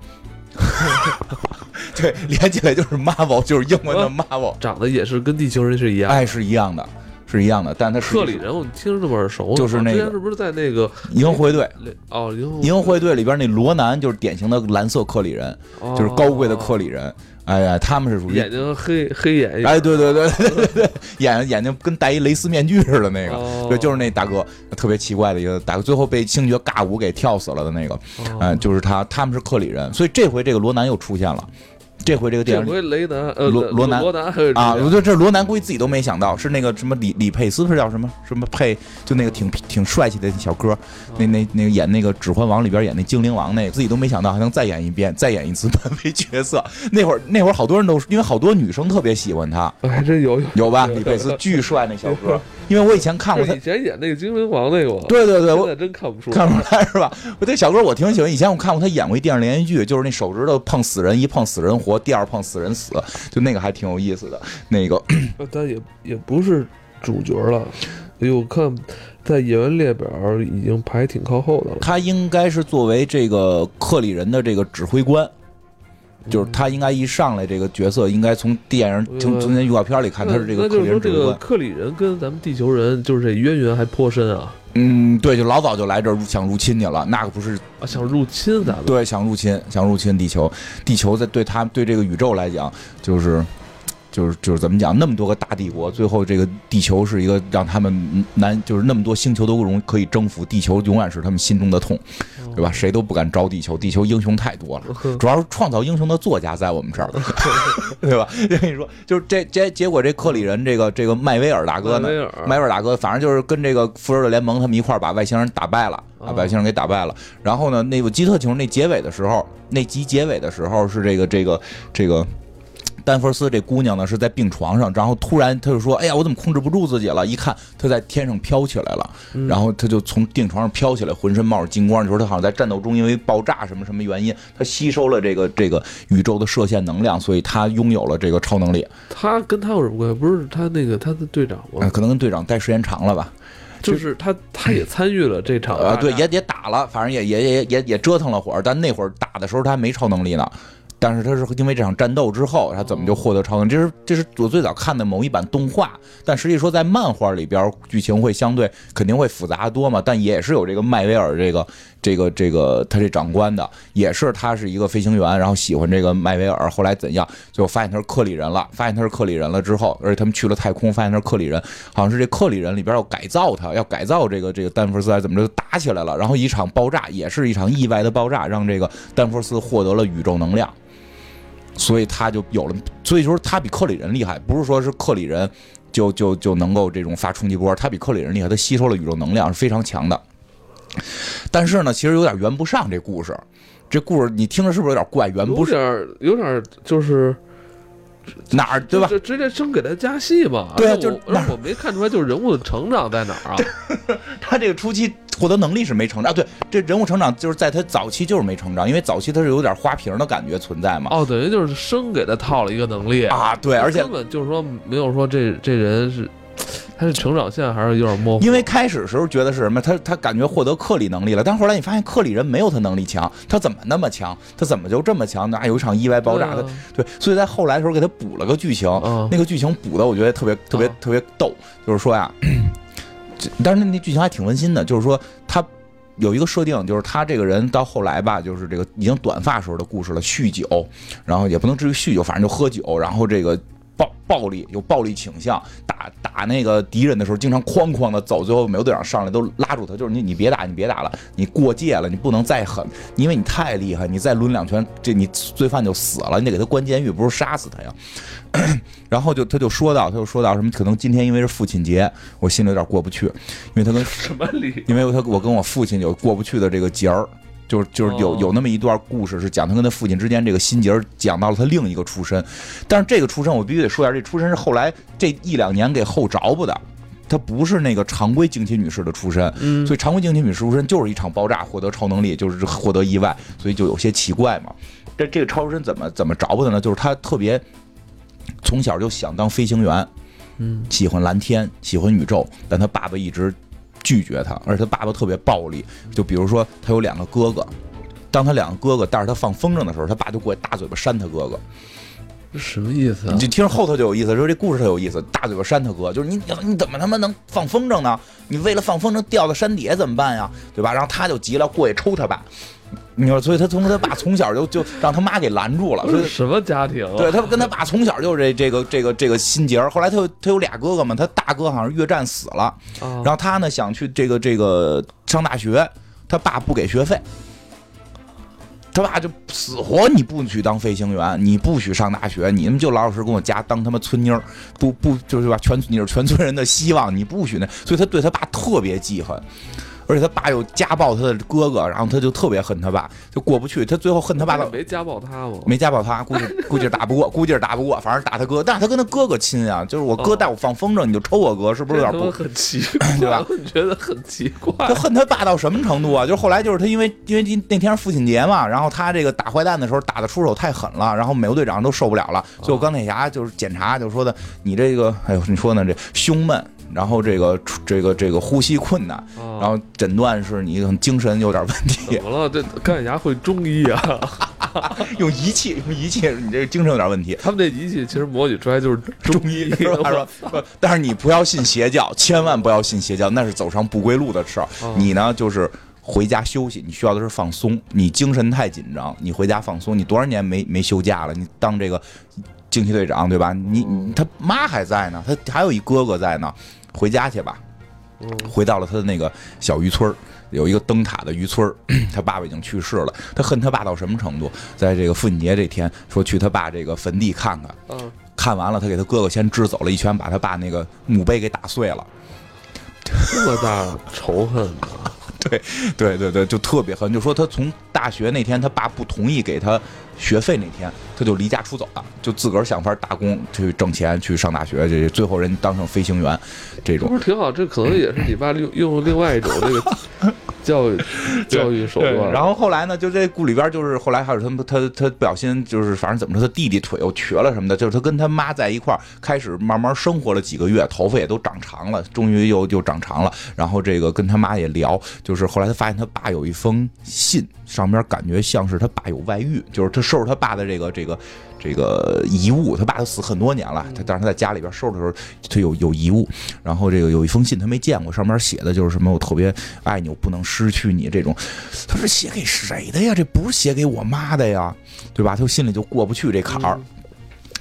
(laughs) 对，连起来就是 Marvel，就是英文的 Marvel，(laughs) 长得也是跟地球人是一样，哎，是一样的，是一样的。但他克里人，我听着这么耳熟，就是那个是不是在那个银河护卫队？哦，银河护卫队里边那罗南就是典型的蓝色克里人，就是高贵的克里人。哎呀，他们是属于眼睛黑黑眼，哎，对对对对对对，眼眼睛跟戴一蕾丝面具似的那个，对，就是那大哥，特别奇怪的一个大哥，最后被星爵尬舞给跳死了的那个，哎，就是他，他们是克里人，所以这回这个罗南又出现了。这回这个电影，这回雷南呃罗罗南罗南啊，我觉得这罗南估计自己都没想到，是那个什么李李佩斯是叫什么什么佩，就那个挺挺帅气的小哥，那那那个演那个《指环王》里边演那精灵王那个，自己都没想到还能再演一遍，再演一次漫威角色。那会儿那会儿好多人都因为好多女生特别喜欢他，还真有有吧？李佩斯巨帅那小哥，(laughs) 因为我以前看过他以前演那个精灵王那个，对对对，我真看不出看不出来是吧？我这小哥我挺喜欢，以前我看过他演过一电视连续剧，就是那手指头碰死人，一碰死人活，第二碰死人。死，就那个还挺有意思的，那个，但也也不是主角了。哎呦，看在演员列表已经排挺靠后的了。他应该是作为这个克里人的这个指挥官，就是他应该一上来这个角色，应该从电影从从那预告片里看他是这个克里人指挥官。克里人跟咱们地球人就是这渊源还颇深啊。嗯，对，就老早就来这儿想入侵去了，那可不是啊，想入侵咱们？对，想入侵，想入侵地球。地球在对他对这个宇宙来讲，就是。就是就是怎么讲，那么多个大帝国，最后这个地球是一个让他们难，就是那么多星球都容可以征服，地球永远是他们心中的痛，对吧？谁都不敢招地球，地球英雄太多了，主要是创造英雄的作家在我们这儿，(laughs) 对吧？我跟你说，就是这结结果这克里人这个这个麦威尔大哥呢，麦威尔大哥，反正就是跟这个复仇者联盟他们一块儿把外星人打败了，把外星人给打败了。然后呢，那个基特球那结尾的时候，那集结尾的时候是这个这个这个。丹佛斯这姑娘呢是在病床上，然后突然她就说：“哎呀，我怎么控制不住自己了？”一看她在天上飘起来了，然后她就从病床上飘起来，浑身冒着金光。就说她好像在战斗中因为爆炸什么什么原因，她吸收了这个这个宇宙的射线能量，所以她拥有了这个超能力。她跟她有什么关系？不是她那个她的队长吗？可能跟队长待时间长了吧。就是她，她也参与了这场啊，对，也也打了，反正也也也也也折腾了会儿。但那会儿打的时候她还没超能力呢。但是他是因为这场战斗之后，他怎么就获得超能？这是这是我最早看的某一版动画，但实际说在漫画里边，剧情会相对肯定会复杂多嘛。但也是有这个麦威尔这个这个这个他这长官的，也是他是一个飞行员，然后喜欢这个麦威尔。后来怎样？最后发现他是克里人了，发现他是克里人了之后，而且他们去了太空，发现他是克里人，好像是这克里人里边要改造他，要改造这个这个丹佛斯，还怎么着打起来了？然后一场爆炸，也是一场意外的爆炸，让这个丹佛斯获得了宇宙能量。所以他就有了，所以说他比克里人厉害，不是说是克里人就就就能够这种发冲击波，他比克里人厉害，他吸收了宇宙能量是非常强的。但是呢，其实有点圆不上这故事，这故事你听着是不是有点怪？圆不上，有点就是。哪儿对吧？就直接生给他加戏嘛？对啊，就是我没看出来，就是人物的成长在哪儿啊？(laughs) 他这个初期获得能力是没成长，对，这人物成长就是在他早期就是没成长，因为早期他是有点花瓶的感觉存在嘛。哦，等于就是生给他套了一个能力啊，对，而且根本就是说没有说这这人是。他的成长线还是有点模糊。因为开始时候觉得是什么？他他感觉获得克里能力了，但后来你发现克里人没有他能力强，他怎么那么强？他怎么就这么强？那有一场意外爆炸的，对，所以在后来的时候给他补了个剧情，那个剧情补的我觉得特别特别特别逗，就是说呀，但是那那剧情还挺温馨的，就是说他有一个设定，就是他这个人到后来吧，就是这个已经短发时候的故事了，酗酒，然后也不能至于酗酒，反正就喝酒，然后这个。暴暴力有暴力倾向，打打那个敌人的时候，经常哐哐的走，最后美国队长上来都拉住他，就是你你别打，你别打了，你过界了，你不能再狠，因为你太厉害，你再抡两拳，这你罪犯就死了，你得给他关监狱，不是杀死他呀。(coughs) 然后就他就说到，他就说到什么，可能今天因为是父亲节，我心里有点过不去，因为他跟什么理？因为他我跟我父亲有过不去的这个节儿。就是就是有有那么一段故事，是讲他跟他父亲之间这个心结，讲到了他另一个出身。但是这个出身我必须得说一下，这出身是后来这一两年给后着补的，他不是那个常规惊奇女士的出身。嗯，所以常规惊奇女士出身就是一场爆炸获得超能力，就是获得意外，所以就有些奇怪嘛。这这个超身怎么怎么着补的呢？就是他特别从小就想当飞行员，嗯，喜欢蓝天，喜欢宇宙，但他爸爸一直。拒绝他，而且他爸爸特别暴力。就比如说，他有两个哥哥，当他两个哥哥带着他放风筝的时候，他爸就过去大嘴巴扇他哥哥。什么意思？啊你就听着后头就有意思，说这故事特有意思。大嘴巴扇他哥，就是你你怎么他妈能放风筝呢？你为了放风筝掉到山底下怎么办呀？对吧？然后他就急了，过去抽他爸。你说，所以他从他爸从小就就让他妈给拦住了。什么家庭？对他跟他爸从小就这这个这个这个心结。后来他他有俩哥哥嘛，他大哥好像越战死了，然后他呢想去这个这个上大学，他爸不给学费。他爸就死活你不许当飞行员，你不许上大学，你们就老老实实跟我家当他妈村妞儿，不不就是吧？全你是全村人的希望，你不许那，所以他对他爸特别记恨。而且他爸又家暴他的哥哥，然后他就特别恨他爸，就过不去。他最后恨他爸的没家暴他吗？没家暴他，估计 (laughs) 估计是打不过，估计是打不过，反正打他哥。但是他跟他哥哥亲啊，就是我哥带我放风筝，你就抽我哥，是不是有点不很奇 (laughs) 怪？对吧？你觉得很奇怪？他恨他爸到什么程度啊？就是后来就是他因为因为那天是父亲节嘛，然后他这个打坏蛋的时候打的出手太狠了，然后美国队长都受不了了，最后钢铁侠就是检查就说的你这个哎呦你说呢这胸闷。然后这个这个这个呼吸困难，然后诊断是你精神有点问题。怎么了？这钢铁侠会中医啊？(laughs) 用仪器，用仪器，你这个精神有点问题。他们这仪器其实模拟出来就是中医。他说，但是你不要信邪教，千万不要信邪教，那是走上不归路的事儿。你呢，就是回家休息，你需要的是放松。你精神太紧张，你回家放松。你多少年没没休假了？你当这个惊奇队长对吧？你他妈还在呢，他还有一哥哥在呢。回家去吧，回到了他的那个小渔村有一个灯塔的渔村 (clears throat) 他爸爸已经去世了，他恨他爸到什么程度？在这个父亲节这天，说去他爸这个坟地看看，嗯，看完了，他给他哥哥先支走了，一拳把他爸那个墓碑给打碎了，这么大仇恨 (laughs) 对对对对，就特别恨，就说他从大学那天他爸不同意给他学费那天，他就离家出走了，就自个儿想法打工去挣钱去上大学，这最后人当上飞行员，这种不是挺好？这可能也是你爸用用另外一种这个。教育教育手段，然后后来呢？就这故里边，就是后来还有他他他不小心，就是反正怎么说，他弟弟腿又瘸了什么的，就是他跟他妈在一块儿，开始慢慢生活了几个月，头发也都长长了，终于又又长长了。然后这个跟他妈也聊，就是后来他发现他爸有一封信，上面感觉像是他爸有外遇，就是他收拾他爸的这个这个。这个遗物，他爸都死很多年了，他但是他在家里边收拾的时候，他有有遗物，然后这个有一封信他没见过，上面写的就是什么我特别爱你，我不能失去你这种，他是写给谁的呀？这不是写给我妈的呀，对吧？他心里就过不去这坎儿。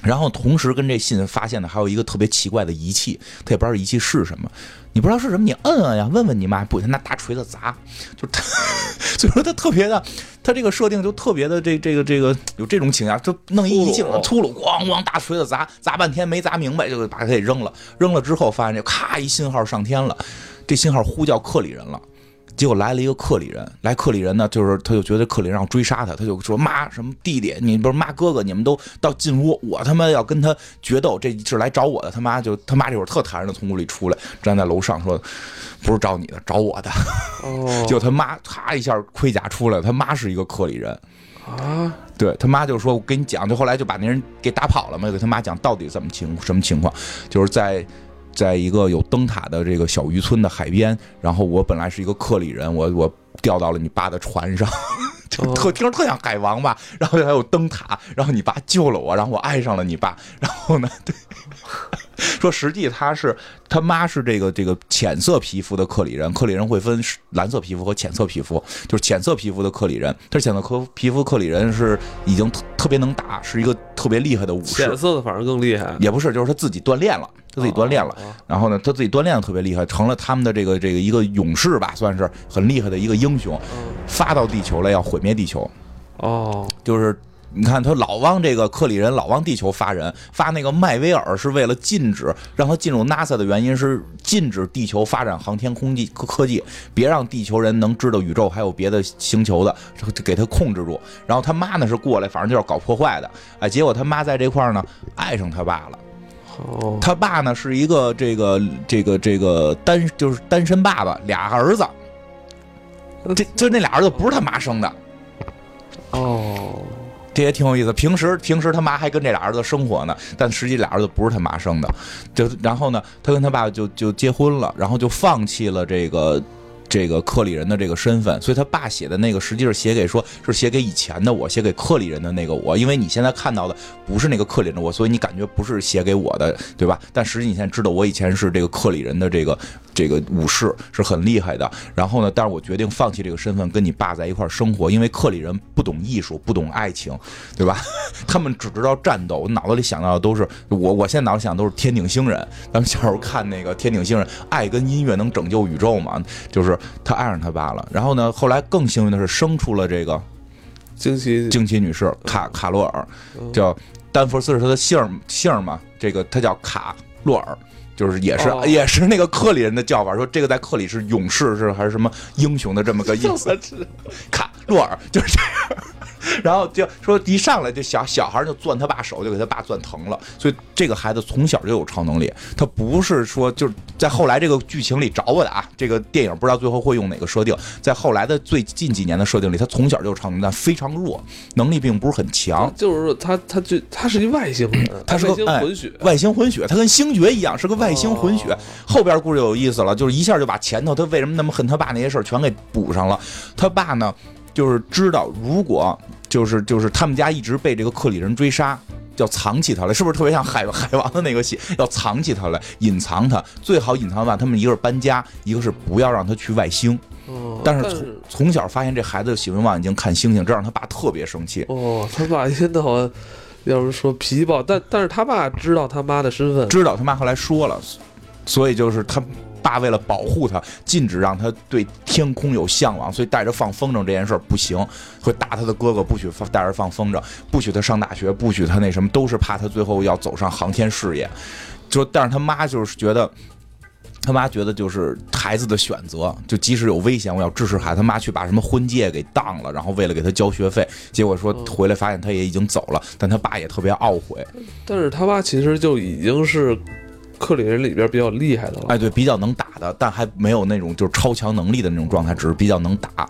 然后同时跟这信发现的还有一个特别奇怪的仪器，他也不知道仪器是什么。你不知道是什么，你摁摁呀，问问你妈，不，他拿大锤子砸，就他，(laughs) 所以说他特别的，他这个设定就特别的这这个这个有这种倾向，就弄一镜子，秃噜，咣咣大锤子砸，砸半天没砸明白，就把他给扔了，扔了之后发现这咔一信号上天了，这信号呼叫克里人了。结果来了一个克里人，来克里人呢，就是他就觉得克里人要追杀他，他就说妈什么弟弟，你不是妈哥哥，你们都到进屋，我他妈要跟他决斗，这是来找我的。他妈就他妈这会儿特坦然的从屋里出来，站在楼上说，不是找你的，找我的。哦，就他妈咔一下盔甲出来，他妈是一个克里人啊，对他妈就说，我跟你讲，就后来就把那人给打跑了嘛，给他妈讲到底怎么情什么情况，就是在。在一个有灯塔的这个小渔村的海边，然后我本来是一个克里人，我我掉到了你爸的船上，(laughs) 就特听着特像海王吧，然后还有灯塔，然后你爸救了我，然后我爱上了你爸，然后呢，对。(laughs) 说实际他是他妈是这个这个浅色皮肤的克里人，克里人会分蓝色皮肤和浅色皮肤，就是浅色皮肤的克里人，他是浅色皮皮肤克里人是已经特特别能打，是一个特别厉害的武士。浅色的反而更厉害，也不是，就是他自己锻炼了，他自己锻炼了，然后呢，他自己锻炼的特别厉害，成了他们的这个这个一个勇士吧，算是很厉害的一个英雄，发到地球了要毁灭地球，哦，就是。你看他老往这个克里人老往地球发人，发那个麦威尔是为了禁止让他进入 NASA 的原因是禁止地球发展航天空技科技，别让地球人能知道宇宙还有别的星球的，给他控制住。然后他妈呢是过来，反正就是搞破坏的。哎，结果他妈在这块呢爱上他爸了。他爸呢是一个这个这个这个单就是单身爸爸，俩儿子。这就那俩儿子不是他妈生的。哦。这也挺有意思。平时平时他妈还跟这俩儿子生活呢，但实际俩儿子不是他妈生的。就然后呢，他跟他爸就就结婚了，然后就放弃了这个这个克里人的这个身份。所以他爸写的那个实际是写给说是写给以前的我，写给克里人的那个我。因为你现在看到的不是那个克里人的我，所以你感觉不是写给我的，对吧？但实际你现在知道我以前是这个克里人的这个。这个武士是很厉害的，然后呢，但是我决定放弃这个身份，跟你爸在一块生活，因为克里人不懂艺术，不懂爱情，对吧？(laughs) 他们只知道战斗。我脑子里想到的都是我，我现在脑子里想都是天顶星人。咱们小时候看那个天顶星人，爱跟音乐能拯救宇宙嘛？就是他爱上他爸了。然后呢，后来更幸运的是生出了这个惊奇惊奇女士卡卡洛尔，叫丹佛斯是他的姓姓嘛？这个他叫卡洛尔。就是也是也是那个克里人的叫法，说这个在克里是勇士是还是什么英雄的这么个意思？(laughs) 卡洛尔就是这样。(laughs) 然后就说一上来就小小孩就攥他爸手，就给他爸攥疼了。所以这个孩子从小就有超能力，他不是说就是在后来这个剧情里找我的啊。这个电影不知道最后会用哪个设定，在后来的最近几年的设定里，他从小就有超能力，但非常弱，能力并不是很强。就是说他他就他是一外星人，他是个混血，外星混血，他跟星爵一样是个外星混血。后边故事有意思了，就是一下就把前头他为什么那么恨他爸那些事儿全给补上了。他爸呢，就是知道如果。就是就是他们家一直被这个克里人追杀，要藏起他来，是不是特别像海海王的那个戏？要藏起他来，隐藏他，最好隐藏完，他们一个是搬家，一个是不要让他去外星。哦，但是从从小发现这孩子喜欢望远镜看星星，这让他爸特别生气。哦，他爸现在好像要是说脾气暴，但但是他爸知道他妈的身份，知道他妈后来说了，所以就是他。爸为了保护他，禁止让他对天空有向往，所以带着放风筝这件事儿不行，会打他的哥哥，不许带着放风筝，不许他上大学，不许他那什么，都是怕他最后要走上航天事业。就但是他妈就是觉得，他妈觉得就是孩子的选择，就即使有危险，我要支持孩子。他妈去把什么婚戒给当了，然后为了给他交学费，结果说回来发现他也已经走了，但他爸也特别懊悔。但是他妈其实就已经是。克里人里边比较厉害的了，哎，对，比较能打的，但还没有那种就是超强能力的那种状态，只是比较能打。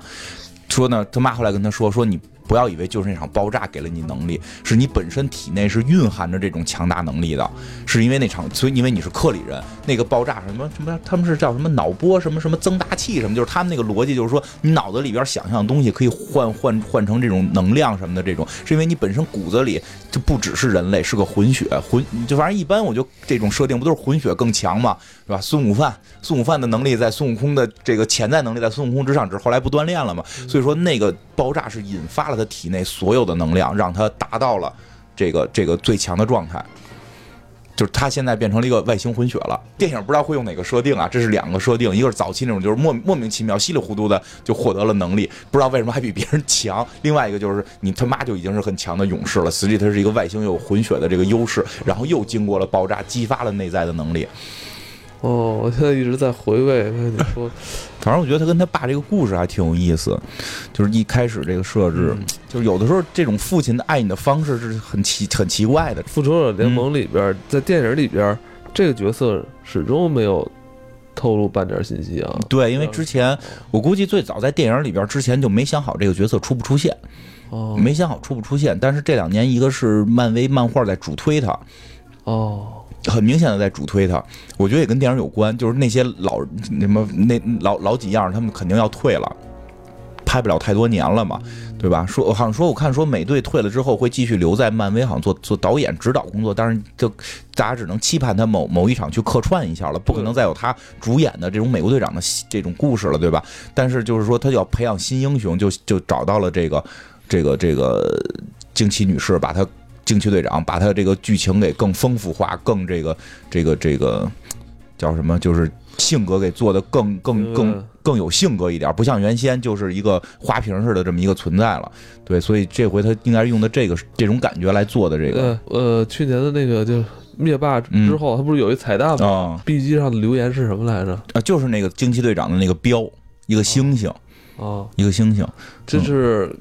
说呢，他妈后来跟他说说你。不要以为就是那场爆炸给了你能力，是你本身体内是蕴含着这种强大能力的，是因为那场，所以因为你是克里人，那个爆炸什么什么，他们是叫什么脑波什么什么增大器什么，就是他们那个逻辑就是说，你脑子里边想象的东西可以换换换成这种能量什么的，这种是因为你本身骨子里就不只是人类，是个混血混，就反正一般我就这种设定不都是混血更强吗，是吧？孙悟饭，孙悟饭的能力在孙悟空的这个潜在能力在孙悟空之上，只是后来不锻炼了嘛，所以说那个爆炸是引发了他。体内所有的能量，让他达到了这个这个最强的状态，就是他现在变成了一个外星混血了。电影不知道会用哪个设定啊？这是两个设定，一个是早期那种，就是莫莫名其妙、稀里糊涂的就获得了能力，不知道为什么还比别人强；另外一个就是你他妈就已经是很强的勇士了，实际他是一个外星有混血的这个优势，然后又经过了爆炸，激发了内在的能力。哦，我现在一直在回味。跟你说，(laughs) 反正我觉得他跟他爸这个故事还挺有意思，就是一开始这个设置，就是有的时候这种父亲的爱你的方式是很奇很奇怪的。复仇者联盟里边，在电影里边，这个角色始终没有透露半点信息啊。对，因为之前我估计最早在电影里边之前就没想好这个角色出不出现，哦，没想好出不出现。但是这两年，一个是漫威漫画在主推他，哦。很明显的在主推他，我觉得也跟电影有关，就是那些老什么那老老几样，他们肯定要退了，拍不了太多年了嘛，对吧？说好像说我看说美队退了之后会继续留在漫威，好像做做导演指导工作，但是就大家只能期盼他某某一场去客串一下了，不可能再有他主演的这种美国队长的这种故事了，对吧？但是就是说他要培养新英雄，就就找到了这个这个这个惊奇女士，把他。惊奇队长把他这个剧情给更丰富化，更这个这个这个叫什么？就是性格给做的更更更更有性格一点，不像原先就是一个花瓶似的这么一个存在了。对，所以这回他应该是用的这个这种感觉来做的这个。呃，去年的那个就灭霸之后，他不是有一彩蛋吗？B 机上的留言是什么来着？啊，就是那个惊奇队长的那个标，一个星星啊，一个星星，这是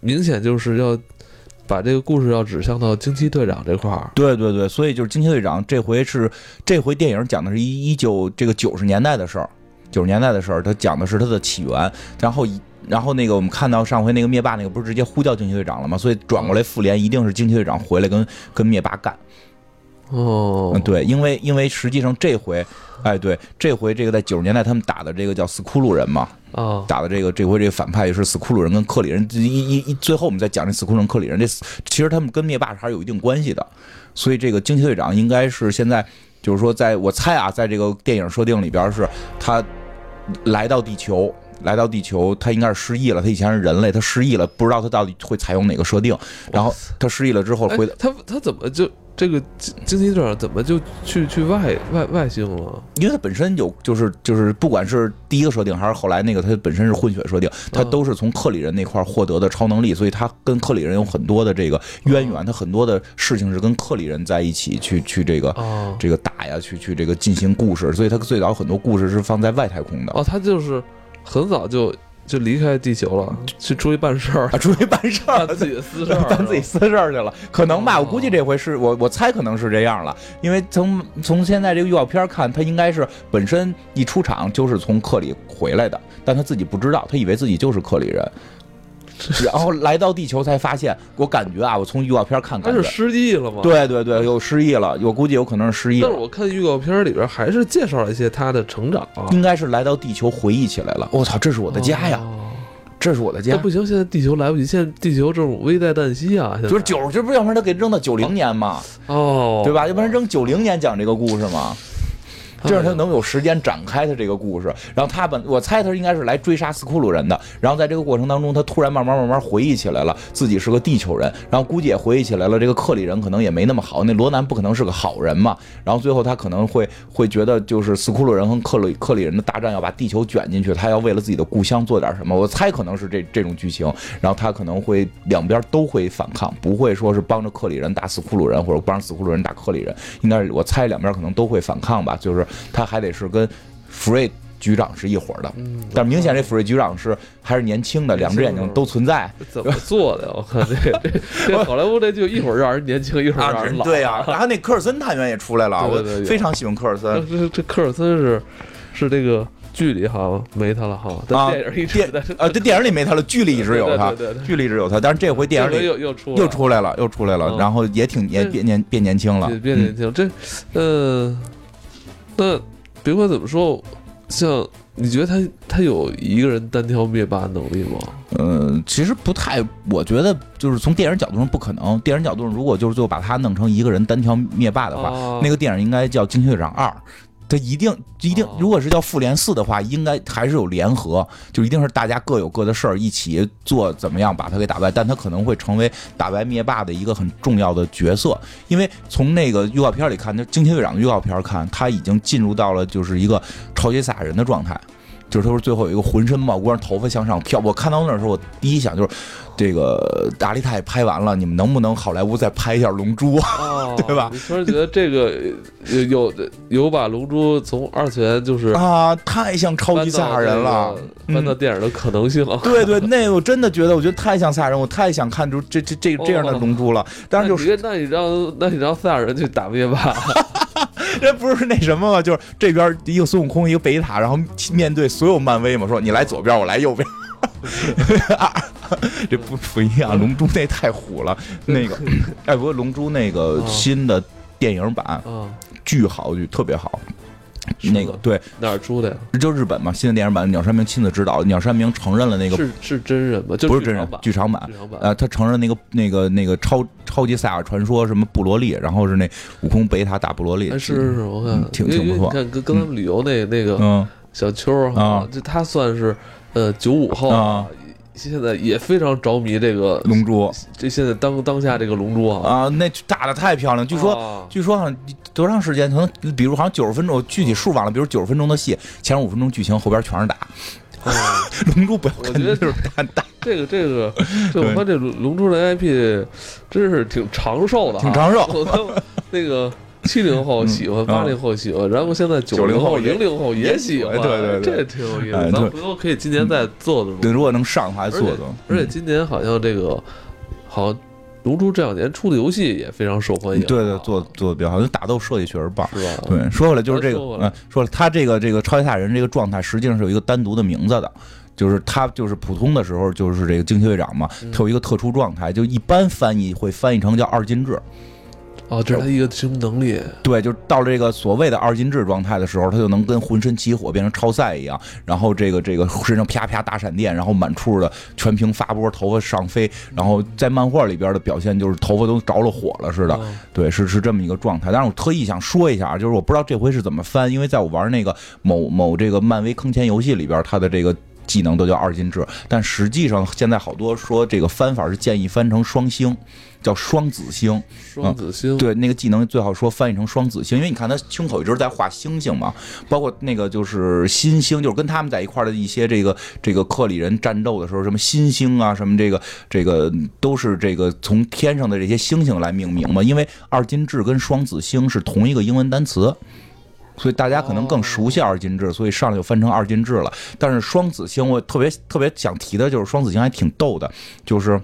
明显就是要。把这个故事要指向到惊奇队长这块儿，对对对，所以就是惊奇队长这回是这回电影讲的是一一九这个九十年代的事儿，九十年代的事儿，他讲的是他的起源，然后然后那个我们看到上回那个灭霸那个不是直接呼叫惊奇队长了吗？所以转过来复联一定是惊奇队长回来跟跟灭霸干。哦，对，因为因为实际上这回，哎，对，这回这个在九十年代他们打的这个叫斯库鲁人嘛，啊，打的这个这回这个反派也是斯库鲁人跟克里人，一一一最后我们再讲这斯库鲁人克里人，这其实他们跟灭霸还是有一定关系的，所以这个惊奇队长应该是现在就是说，在我猜啊，在这个电影设定里边是他来到地球。来到地球，他应该是失忆了。他以前是人类，他失忆了，不知道他到底会采用哪个设定。然后他失忆了之后回他他怎么就？这个惊惊奇队长怎么就去去外外外星了？因为他本身有就是就是不管是第一个设定还是后来那个，他本身是混血设定，他都是从克里人那块获得的超能力，所以他跟克里人有很多的这个渊源，他很多的事情是跟克里人在一起去去这个这个打呀，去去这个进行故事，所以他最早很多故事是放在外太空的。哦，他就是很早就。就离开地球了，去出去办事儿，出去办事儿，(laughs) 自己的私事儿，(laughs) 办自己私事儿去了，可能吧？我估计这回是我，我猜可能是这样了，因为从从现在这个预告片看，他应该是本身一出场就是从克里回来的，但他自己不知道，他以为自己就是克里人。(laughs) 然后来到地球才发现，我感觉啊，我从预告片看，他是失忆了吗？对对对，有失忆了，我估计有可能是失忆。但是我看预告片里边还是介绍了一些他的成长，应该是来到地球回忆起来了。我操，这是我的家呀，这是我的家。不行，现在地球来不及，现在地球正危在旦夕啊！就是九，这不要不然他给扔到九零年嘛？哦，对吧？要不然扔九零年讲这个故事嘛？这样他能有时间展开他这个故事，然后他本我猜他应该是来追杀斯库鲁人的，然后在这个过程当中，他突然慢慢慢慢回忆起来了自己是个地球人，然后估计也回忆起来了这个克里人可能也没那么好，那罗南不可能是个好人嘛，然后最后他可能会会觉得就是斯库鲁人和克里克里人的大战要把地球卷进去，他要为了自己的故乡做点什么，我猜可能是这这种剧情，然后他可能会两边都会反抗，不会说是帮着克里人打斯库鲁人或者帮着斯库鲁人打克里人，应该是我猜两边可能都会反抗吧，就是。他还得是跟福瑞局长是一伙的，但明显这福瑞局长是还是年轻的，两只眼睛都存在。怎么做的？(laughs) 我靠这这 (laughs) 好莱坞这就一会儿让人年轻，一会儿让人老。对呀，(laughs) 然后那科尔森探员也出来了，我非常喜欢科尔森。这这科尔森是是这个剧里好像没他了哈，啊电影电啊这电影里没他了，剧里一直有他，剧里一直有他，但是这回电影里又又出又出来了，又出来了，然后也挺也变年变年轻了，变年轻。这呃那。别管怎么说，像你觉得他他有一个人单挑灭霸能力吗？嗯，其实不太，我觉得就是从电影角度上不可能。电影角度上，如果就是最后把他弄成一个人单挑灭霸的话，那个电影应该叫《惊奇队长二》。他一定一定，如果是叫复联四的话，应该还是有联合，就一定是大家各有各的事儿，一起做怎么样把他给打败。但他可能会成为打败灭霸的一个很重要的角色，因为从那个预告片里看，那惊奇队长的预告片看，他已经进入到了就是一个超级赛亚人的状态。就是他说最后有一个浑身冒光，头发向上飘。我看到那时候，我第一想就是，这个达利泰拍完了，你们能不能好莱坞再拍一下《龙珠》，对吧？你突然觉得这个有有把《龙珠》从二次元就是啊，太像超级赛亚人了，搬到电影的可能性了。对对，那我真的觉得，我觉得太像赛亚人，我太想看出这这这这样的《龙珠》了。但是就是，那你让那你让赛亚人去打灭霸？这不是那什么吗？就是这边一个孙悟空，一个贝塔，然后面对所有漫威嘛，说你来左边，我来右边。(laughs) 这不不一样，龙珠那太虎了。(laughs) 那个，(laughs) 哎，不过龙珠那个新的电影版，巨好，就特别好。那个对哪儿出的呀？就日本嘛，新的电影版，鸟山明亲自指导。鸟山明承认了那个是是真人吗？不是真人，剧场版。呃，他承认那个那个那个超超级赛亚传说什么布罗利，然后是那悟空贝塔打布罗利。是是是，我看挺挺不错。看跟跟他们旅游那那个小秋啊，就他算是呃九五后啊。现在也非常着迷这个龙珠，这现在当当下这个龙珠啊啊，那打的太漂亮。据说据说好像多长时间？可能比如好像九十分钟，具体数忘了。比如九十分钟的戏，前五分钟剧情，后边全是打。(laughs) 龙珠不要看，就是打打。这个这个，(laughs) 这我看这龙珠的 IP 真是挺长寿的，挺长寿。(laughs) 那个。七零后喜欢，八零后喜欢，然后现在九零后、零零后也喜欢，对对对，这挺有意思。咱回头可以今年再做做。对，如果能上的话，做做。而且今年好像这个，好像龙珠这两年出的游戏也非常受欢迎。对对，做做的比较好，就打斗设计确实棒，是吧？对，说回来就是这个，嗯，说了他这个这个超级赛亚人这个状态，实际上是有一个单独的名字的，就是他就是普通的时候就是这个惊奇队长嘛，他有一个特殊状态，就一般翻译会翻译成叫二进制。哦，这是他一个什么能力？对，就到了这个所谓的二进制状态的时候，他就能跟浑身起火变成超赛一样，然后这个这个身上啪啪打闪电，然后满处的全屏发波，头发上飞，然后在漫画里边的表现就是头发都着了火了似的。对，是是这么一个状态。但是我特意想说一下，就是我不知道这回是怎么翻，因为在我玩那个某某这个漫威坑钱游戏里边，他的这个。技能都叫二进制，但实际上现在好多说这个翻法是建议翻成双星。叫双子星，双子星对那个技能最好说翻译成双子星，因为你看他胸口一直在画星星嘛，包括那个就是新星，就是跟他们在一块的一些这个这个克里人战斗的时候，什么新星啊，什么这个这个都是这个从天上的这些星星来命名嘛。因为二进制跟双子星是同一个英文单词，所以大家可能更熟悉二进制，所以上来就翻成二进制了。但是双子星我特别特别想提的就是双子星还挺逗的，就是。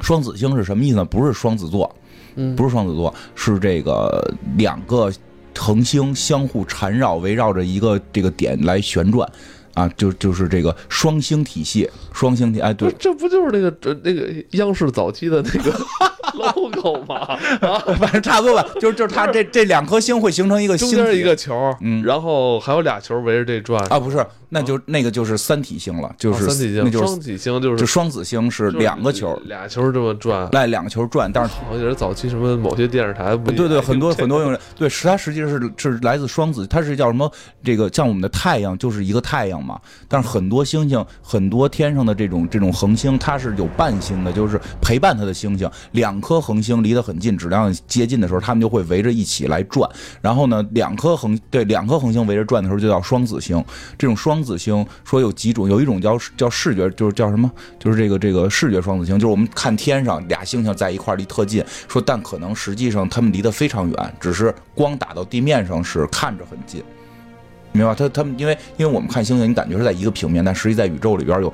双子星是什么意思呢？不是双子座，嗯，不是双子座，是这个两个恒星相互缠绕，围绕着一个这个点来旋转，啊，就就是这个双星体系，双星体，哎，对，这不就是那个那个央视早期的那个。(laughs) (laughs) logo 嘛，啊，(laughs) 反正差不多吧，就是就是它这这两颗星会形成一个星，中一个球，嗯，然后还有俩球围着这转。啊，不是，那就那个就是三体星了，就是三体星，那就是双体星，就是就双子星是两个球，俩球这么转，来两个球转，但是好像是早期什么某些电视台，对对，很多很多用对，是它实际上是是来自双子，它是叫什么？这个像我们的太阳就是一个太阳嘛，但是很多星星，很多天上的这种这种恒星，它是有伴星的，就是陪伴它的星星，两两颗恒星离得很近，质量接近的时候，它们就会围着一起来转。然后呢，两颗恒对两颗恒星围着转的时候，就叫双子星。这种双子星说有几种，有一种叫叫视觉，就是叫什么？就是这个这个视觉双子星，就是我们看天上俩星星在一块离特近，说但可能实际上它们离得非常远，只是光打到地面上是看着很近，明白吧？它它们因为因为我们看星星，你感觉是在一个平面，但实际在宇宙里边有。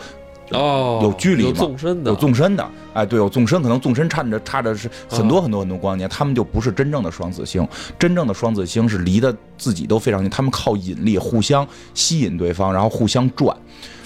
哦，有距离嘛？有纵深的，有纵深的。哎，对，有纵深，可能纵深差着差着是很多很多很多光年，他们就不是真正的双子星。真正的双子星是离的自己都非常近，他们靠引力互相吸引对方，然后互相转。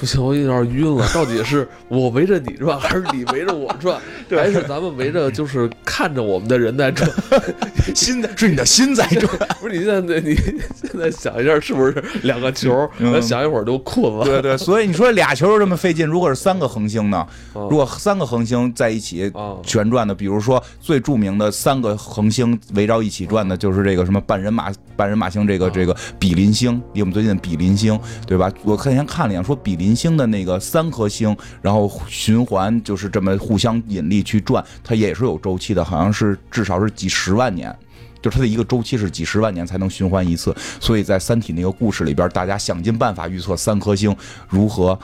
不行，我有点晕了。到底是我围着你转，还是你围着我转？(laughs) 还是咱们围着就是看着我们的人在转？(laughs) 心在是你的心在转。(laughs) 不是你现在你现在想一下，是不是两个球？想一会儿都困了。对对，所以你说俩球这么费劲，如果是三个恒星呢？如果三个恒星在一起旋转的，比如说最著名的三个恒星围绕一起转的，就是这个什么半人马半人马星，这个这个比邻星，离我们最近的比邻星，对吧？我看前看了一眼，说比邻。星的那个三颗星，然后循环就是这么互相引力去转，它也是有周期的，好像是至少是几十万年，就它的一个周期是几十万年才能循环一次。所以在《三体》那个故事里边，大家想尽办法预测三颗星如何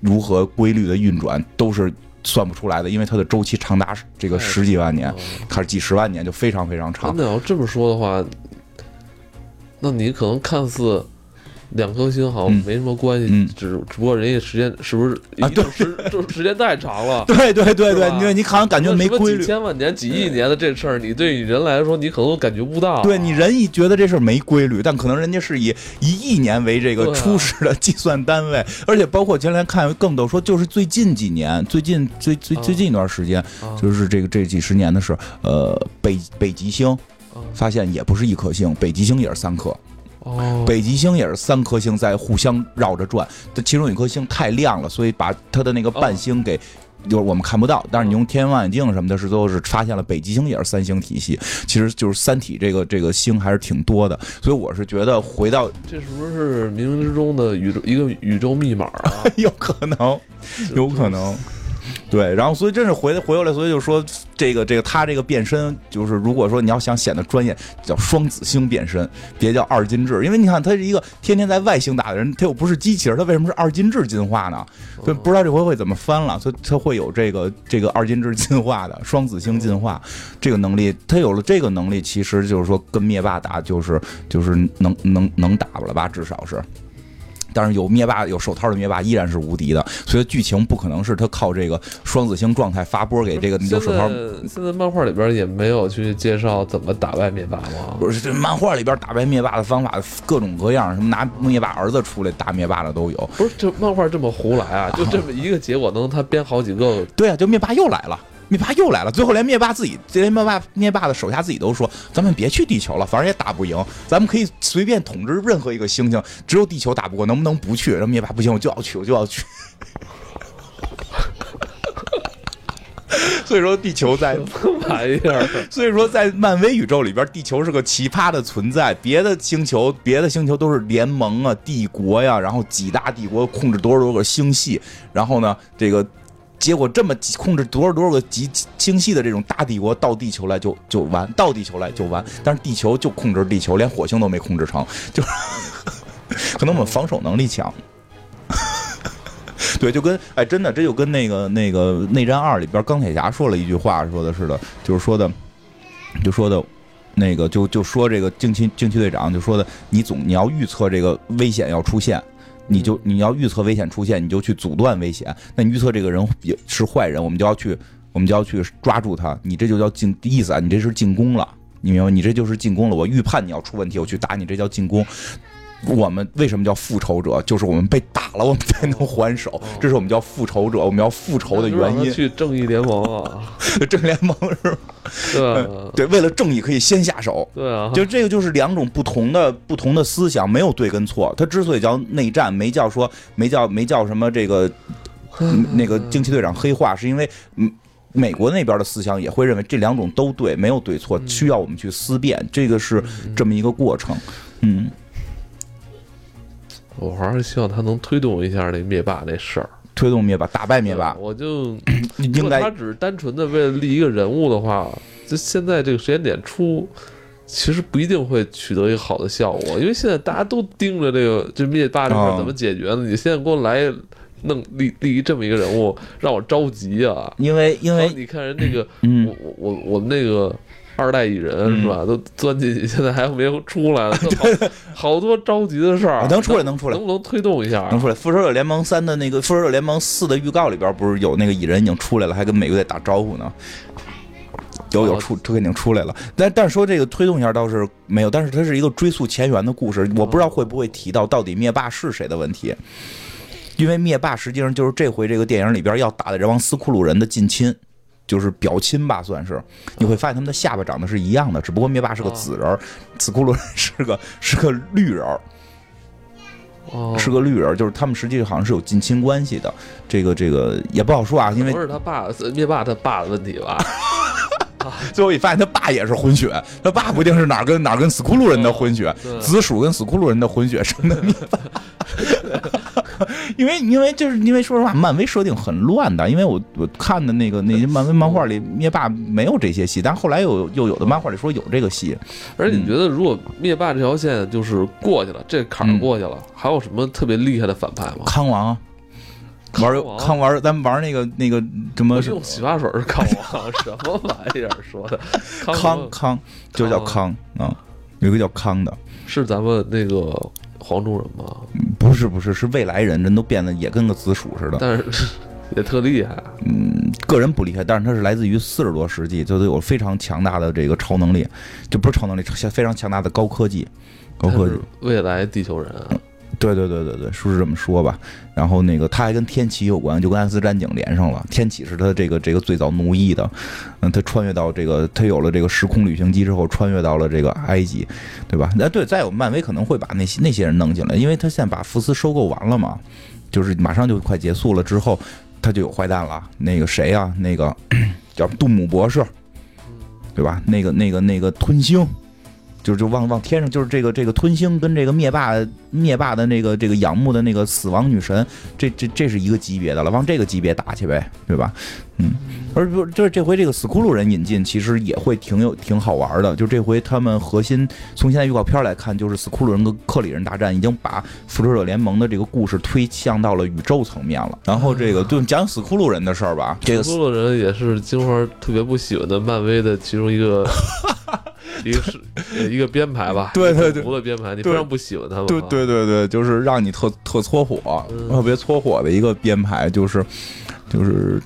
如何规律的运转，都是算不出来的，因为它的周期长达这个十几万年，还是几十万年，就非常非常长。那要这么说的话，那你可能看似。两颗星好像没什么关系，只只不过人家时间是不是啊？对，时 (laughs) 就时间太长了。对对对对，因为你好像感觉没规律。几千万年、几亿年的这事儿，你对于人来说，你可能感觉不到。对你人一觉得这事儿没规律，但可能人家是以一亿年为这个初始的计算单位，(laughs) 而且包括前两天看更多说，就是最近几年，最近最最最近一段时间，就是这个这几十年的事呃，北北极星发现也不是一颗星，北极星也是三颗。北极星也是三颗星在互相绕着转，它其中有一颗星太亮了，所以把它的那个伴星给就是我们看不到。但是你用天文望远镜什么的，是都是发现了北极星也是三星体系。其实就是三体这个这个星还是挺多的，所以我是觉得回到这是不是冥冥之中的宇宙一个宇宙密码啊？(laughs) 有可能，有可能。(laughs) 对，然后所以真是回回过来，所以就说这个这个他这个变身，就是如果说你要想显得专业，叫双子星变身，别叫二进制，因为你看他是一个天天在外星打的人，他又不是机器人，他为什么是二进制进化呢？就不知道这回会怎么翻了，所以他会有这个这个二进制进化的双子星进化这个能力，他有了这个能力，其实就是说跟灭霸打就是就是能能能打了吧，至少是。但是有灭霸有手套的灭霸依然是无敌的，所以剧情不可能是他靠这个双子星状态发波给这个有手套。现在漫画里边也没有去介绍怎么打败灭霸吗？不是，这漫画里边打败灭霸的方法各种各样，什么拿灭霸儿子出来打灭霸的都有。不是，这漫画这么胡来啊？就这么一个结果能他编好几个？对啊，就灭霸又来了。灭霸又来了，最后连灭霸自己，连灭霸灭霸的手下自己都说：“咱们别去地球了，反正也打不赢，咱们可以随便统治任何一个星星，只有地球打不过，能不能不去？”然后灭霸不行，我就要去，我就要去。(laughs) 所以说地球在玩意儿？所以说在漫威宇宙里边，地球是个奇葩的存在。别的星球，别的星球都是联盟啊、帝国呀，然后几大帝国控制多少多少个星系，然后呢，这个结果这么控制多少多少个极星系的这种大帝国到地球来就就完，到地球来就完。但是地球就控制地球，连火星都没控制成，(laughs) 就 (laughs) 可能我们防守能力强。(laughs) 对，就跟哎，真的，这就跟那个那个内战二里边钢铁侠说了一句话说的似的，就是说的，就说的，那个就就说这个惊奇惊奇队长就说的，你总你要预测这个危险要出现，你就你要预测危险出现，你就去阻断危险。那你预测这个人也是坏人，我们就要去我们就要去抓住他。你这就叫进意思啊，你这是进攻了，你明白吗？你这就是进攻了。我预判你要出问题，我去打你，这叫进攻。我们为什么叫复仇者？就是我们被打了，我们才能还手。这是我们叫复仇者，我们要复仇的原因。去正义联盟啊，(laughs) 正义联盟是吧？对 (laughs) 对，为了正义可以先下手。对啊，就这个就是两种不同的不同的思想，没有对跟错。它之所以叫内战，没叫说没叫没叫什么这个 (laughs) 那个惊奇队长黑化，是因为嗯，美国那边的思想也会认为这两种都对，没有对错，需要我们去思辨。这个是这么一个过程，嗯。我还是希望他能推动一下那灭霸那事儿，推动灭霸，打败灭霸。我就 (clears throat) 应该他只是单纯的为了立一个人物的话，就现在这个时间点出，其实不一定会取得一个好的效果，因为现在大家都盯着这个这灭霸这事怎么解决呢？你现在给我来弄立立这么一个人物，让我着急啊！因为因为你看人那个，我我我我们那个。二代蚁人是吧？都钻进去，现在还没有出来呢。(laughs) (laughs) 好多着急的事儿，能出来，能出来，能不能推动一下？能出来。复仇者联盟三的那个复仇者联盟四的预告里边，不是有那个蚁人已经出来了，还跟美国队打招呼呢。有有出，这肯定出来了。但但是说这个推动一下倒是没有，但是它是一个追溯前缘的故事，我不知道会不会提到到底灭霸是谁的问题。因为灭霸实际上就是这回这个电影里边要打的这帮斯库鲁人的近亲。就是表亲吧，算是。你会发现他们的下巴长得是一样的，只不过灭霸是个紫人，斯库鲁是个是个绿人，哦，是个绿人，就是他们实际好像是有近亲关系的，这个这个也不好说啊，因为不是他爸灭霸他爸的问题吧？(laughs) 最后一发现他爸也是混血，他爸不一定是哪儿跟哪儿跟斯库鲁人的混血，紫薯跟斯库鲁人的混血生的灭霸。(laughs) (laughs) 因为因为就是因为说实话，漫威设定很乱的。因为我我看的那个那些漫威漫画里，灭霸没有这些戏，但后来又又有的漫画里说有这个戏。而且你觉得，如果灭霸这条线就是过去了，这坎过去了，还有什么特别厉害的反派吗？康王，玩康玩，咱们玩那个那个什么？用洗发水是康王，(laughs) 什么玩意儿说的？康康就叫康啊，有个叫康的，是咱们那个。黄种人吗？不是，不是，是未来人，人都变得也跟个紫薯似的，但是也特厉害。嗯，个人不厉害，但是他是来自于四十多世纪，就得有非常强大的这个超能力，就不是超能力，非常强大的高科技，高科技。未来地球人。对对对对对，说是这么说吧。然后那个他还跟天启有关，就跟《安斯战警》连上了。天启是他这个这个最早奴役的，嗯，他穿越到这个，他有了这个时空旅行机之后，穿越到了这个埃及，对吧？那对，再有漫威可能会把那些那些人弄进来，因为他现在把福斯收购完了嘛，就是马上就快结束了之后，他就有坏蛋了。那个谁呀？那个 (clears throat) 叫杜姆博士，对吧？那个那个那个吞星。就就往往天上，就是这个这个吞星跟这个灭霸灭霸的那个这个仰慕的那个死亡女神，这这这是一个级别的了，往这个级别打去呗，对吧？嗯，而不就是这回这个斯库鲁人引进，其实也会挺有挺好玩的。就这回他们核心从现在预告片来看，就是斯库鲁人跟克里人大战，已经把复仇者联盟的这个故事推向到了宇宙层面了。然后这个就讲斯库鲁人的事儿吧。这个斯库鲁人也是金花特别不喜欢的漫威的其中一个。(laughs) 一个是一个编排吧，对对对，的编排，你非常不喜欢他们，对对对对，就是让你特特搓火，特别搓火的一个编排，就是就是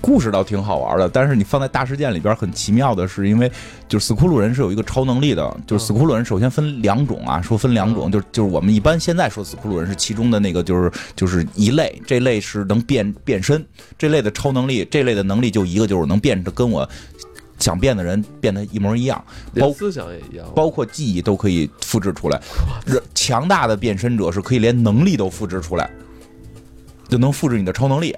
故事倒挺好玩的，但是你放在大事件里边很奇妙的是，因为就是斯库鲁人是有一个超能力的，就是斯库鲁人首先分两种啊，说分两种，就就是我们一般现在说斯库鲁人是其中的那个，就是就是一类，这类是能变变身，这类的超能力，这类的能力就一个就是能变成跟我。想变的人变得一模一样，包思想也一样，包括记忆都可以复制出来。强大的变身者是可以连能力都复制出来，就能复制你的超能力。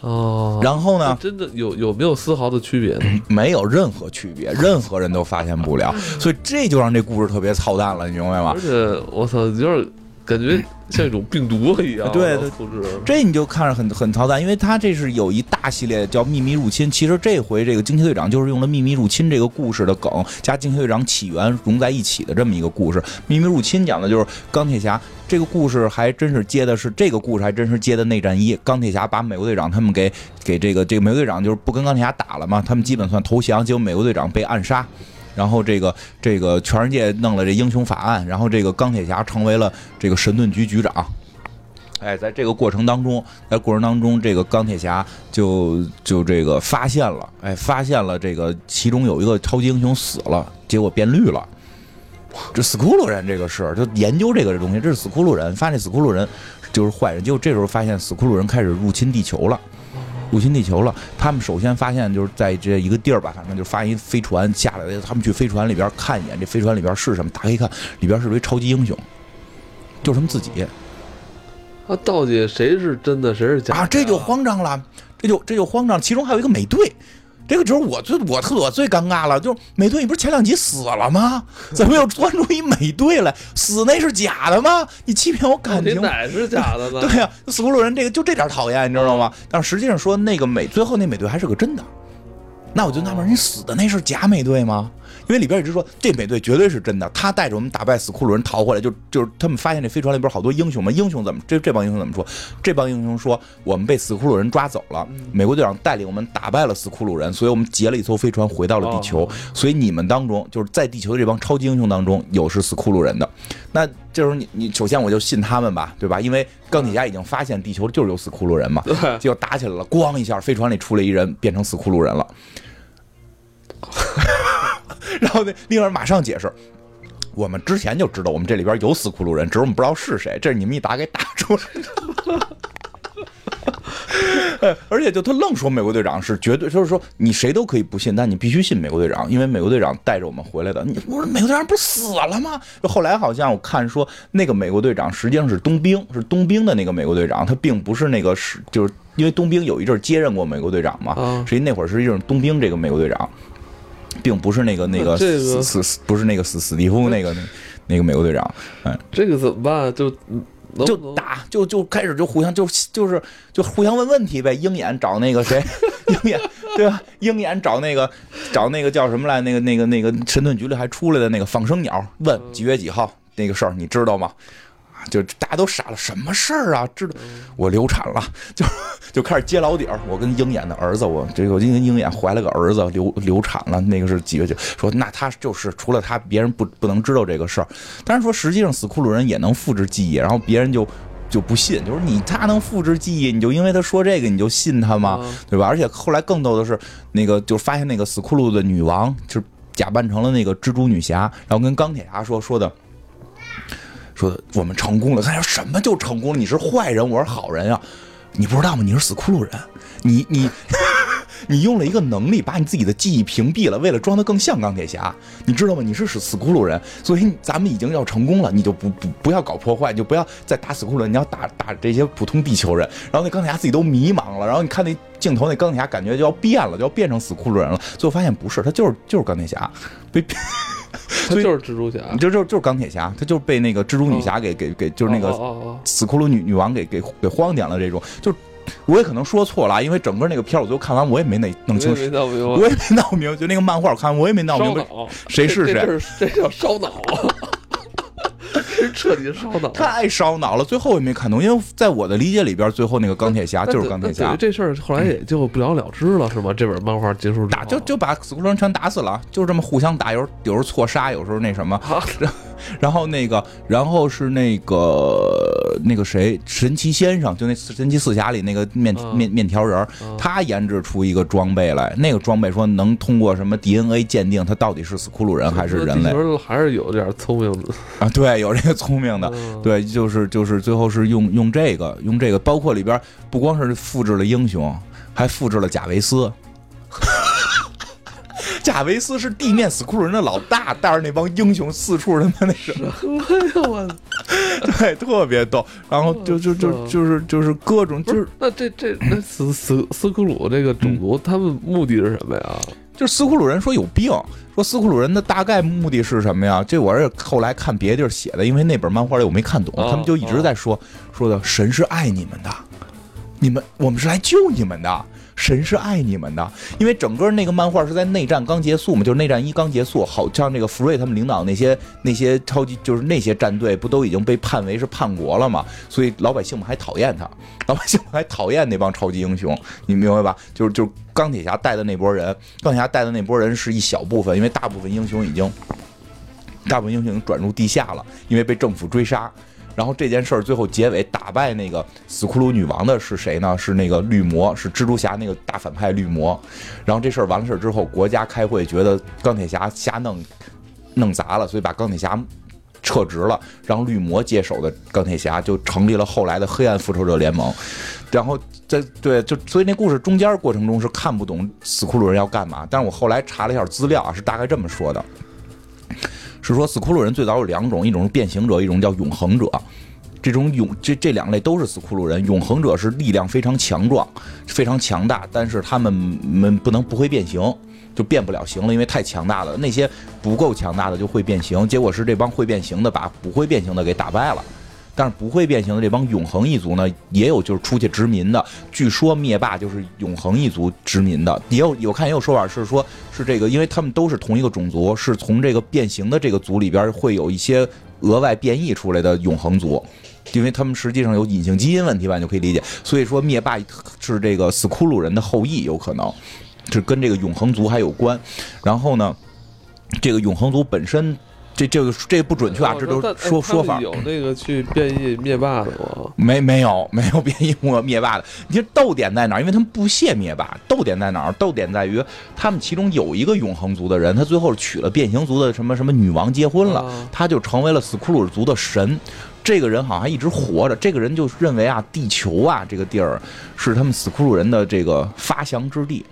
哦，然后呢？真的有有没有丝毫的区别？(clears throat) 没有任何区别，任何人都发现不了，所以这就让这故事特别操蛋了，你明白吗？而且我操，有点感觉像一种病毒一样，对对，这你就看着很很操蛋，因为它这是有一大系列叫《秘密入侵》，其实这回这个惊奇队长就是用了《秘密入侵》这个故事的梗加惊奇队长起源融在一起的这么一个故事。《秘密入侵》讲的就是钢铁侠这个故事，还真是接的是这个故事，还真是接的内战一。钢铁侠把美国队长他们给给这个这个美国队长就是不跟钢铁侠打了嘛，他们基本算投降，结果美国队长被暗杀。然后这个这个全世界弄了这英雄法案，然后这个钢铁侠成为了这个神盾局局长。哎，在这个过程当中，在过程当中，这个钢铁侠就就这个发现了，哎，发现了这个其中有一个超级英雄死了，结果变绿了。这斯库鲁人这个事儿，就研究这个东西，这是斯库鲁人，发现斯库鲁人就是坏人，结果这时候发现斯库鲁人开始入侵地球了。入侵地球了，他们首先发现就是在这一个地儿吧，反正就发一飞船下来，他们去飞船里边看一眼，这飞船里边是什么？打开一看，里边是一超级英雄，就是他们自己。啊，到底谁是真的，谁是假？啊，这就慌张了，这就这就慌张。其中还有一个美队。这个就是我最我特我最尴尬了，就是美队，你不是前两集死了吗？怎么又钻出一美队来？死那是假的吗？你欺骗我感情？哪是假的呢？(laughs) 对呀，死不鲁人这个就这点讨厌，你知道吗？但实际上说那个美最后那美队还是个真的，那我就纳闷，你死的那是假美队吗？因为里边一直说这美队绝对是真的，他带着我们打败死库鲁人逃回来，就就是他们发现这飞船里边好多英雄嘛。英雄怎么这这帮英雄怎么说？这帮英雄说我们被死库鲁人抓走了，美国队长带领我们打败了死库鲁人，所以我们劫了一艘飞船回到了地球。所以你们当中就是在地球的这帮超级英雄当中有是死库鲁人的，那这时候你你首先我就信他们吧，对吧？因为钢铁侠已经发现地球就是有死库鲁人嘛，结果打起来了，咣一下飞船里出来一人变成死库鲁人了。然后那另外马上解释，我们之前就知道我们这里边有死骷髅人，只是我们不知道是谁。这是你们一打给打出来的。(laughs) 而且就他愣说美国队长是绝对，就是说你谁都可以不信，但你必须信美国队长，因为美国队长带着我们回来的。你我说美国队长不是死了吗？就后来好像我看说那个美国队长实际上是冬兵，是冬兵的那个美国队长，他并不是那个是就是因为冬兵有一阵接任过美国队长嘛，实际那会儿实际上冬兵这个美国队长。并不是那个那个死死不是那个死死蒂夫那个那个美国队长，哎，这个怎么办？就就打就就开始就互相就就是就互相问问题呗。鹰眼找那个谁，(laughs) 鹰眼对吧？鹰眼找那个找那个叫什么来？那个那个那个神盾局里还出来的那个仿生鸟，问几月几号那个事儿，你知道吗？就大家都傻了，什么事儿啊？知道我流产了，就就开始揭老底儿。我跟鹰眼的儿子，我这个因为鹰眼怀了个儿子，流流产了。那个是几月几？说那他就是除了他，别人不不能知道这个事儿。但是说实际上，死库鲁人也能复制记忆，然后别人就就不信，就是你他能复制记忆，你就因为他说这个你就信他吗？对吧？而且后来更逗的是，那个就发现那个死库鲁的女王就假扮成了那个蜘蛛女侠，然后跟钢铁侠说说的。说我们成功了，他说什么就成功了？你是坏人，我是好人呀，你不知道吗？你是死骷髅人，你你 (laughs) 你用了一个能力把你自己的记忆屏蔽了，为了装得更像钢铁侠，你知道吗？你是死死骷髅人，所以咱们已经要成功了，你就不不不要搞破坏，你就不要再打死骷髅人，你要打打这些普通地球人。然后那钢铁侠自己都迷茫了，然后你看那镜头，那钢铁侠感觉就要变了，就要变成死骷髅人了，最后发现不是，他就是就是钢铁侠被。(laughs) 他就是蜘蛛侠，就就就是钢铁侠，他就是被那个蜘蛛女侠给给给，就是那个死骷髅女女王给给给荒点了。这种，就我也可能说错了，因为整个那个片我最后看完，我也没那弄清楚，我也没闹明白。就那个漫画，我看我也没闹明白谁是谁，这叫烧脑。(laughs) (laughs) 彻底烧脑，太烧脑了。最后也没看懂，因为在我的理解里边，最后那个钢铁侠就是钢铁侠。这事儿后来也就不了了之了，是吧？这本漫画结束打就就把死库人全打死了，就这么互相打，有时候有时候错杀，有时候那什么。然后那个，然后是那个那个谁，神奇先生，就那神奇四侠里那个面面面条人，他研制出一个装备来，那个装备说能通过什么 DNA 鉴定，他到底是斯库鲁人还是人类？还是有点聪明的啊，对，有这个聪明的，对，就是就是最后是用用这个用这个，包括里边不光是复制了英雄，还复制了贾维斯。贾维斯是地面斯库鲁人的老大，带着那帮英雄四处他妈那什么，我对，特别逗。然后就就就就是就是各种就是那这这那斯斯斯库鲁这个种族，他们目的是什么呀？就是斯库鲁人说有病，说斯库鲁人的大概目的是什么呀？这我是后来看别的地儿写的，因为那本漫画里我没看懂，他们就一直在说说的神是爱你们的，你们我们是来救你们的。神是爱你们的，因为整个那个漫画是在内战刚结束嘛，就是内战一刚结束，好像那个福瑞他们领导那些那些超级就是那些战队不都已经被判为是叛国了嘛，所以老百姓们还讨厌他，老百姓们还讨厌那帮超级英雄，你明白吧？就是就是钢铁侠带的那波人，钢铁侠带的那波人是一小部分，因为大部分英雄已经大部分英雄转入地下了，因为被政府追杀。然后这件事儿最后结尾打败那个斯库鲁女王的是谁呢？是那个绿魔，是蜘蛛侠那个大反派绿魔。然后这事儿完了事儿之后，国家开会觉得钢铁侠瞎弄，弄砸了，所以把钢铁侠撤职了，让绿魔接手的钢铁侠就成立了后来的黑暗复仇者联盟。然后在对，就所以那故事中间过程中是看不懂斯库鲁人要干嘛。但是我后来查了一下资料啊，是大概这么说的。是说斯库鲁人最早有两种，一种是变形者，一种叫永恒者。这种永这这两类都是斯库鲁人。永恒者是力量非常强壮、非常强大，但是他们们不能不会变形，就变不了形了，因为太强大了。那些不够强大的就会变形，结果是这帮会变形的把不会变形的给打败了。但是不会变形的这帮永恒一族呢，也有就是出去殖民的。据说灭霸就是永恒一族殖民的，也有有看也有说法是说，是这个，因为他们都是同一个种族，是从这个变形的这个族里边会有一些额外变异出来的永恒族，因为他们实际上有隐性基因问题吧，你就可以理解。所以说灭霸是这个斯库鲁人的后裔，有可能是跟这个永恒族还有关。然后呢，这个永恒族本身。这这个这不准确啊，这都说说法。有那个去变异灭霸的吗？没没有没有变异灭灭霸的。你说逗点在哪儿？因为他们不屑灭霸。逗点在哪儿？逗点在于他们其中有一个永恒族的人，他最后娶了变形族的什么什么女王结婚了，他就成为了斯库鲁族的神。这个人好像还一直活着。这个人就认为啊，地球啊这个地儿是他们斯库鲁人的这个发祥之地。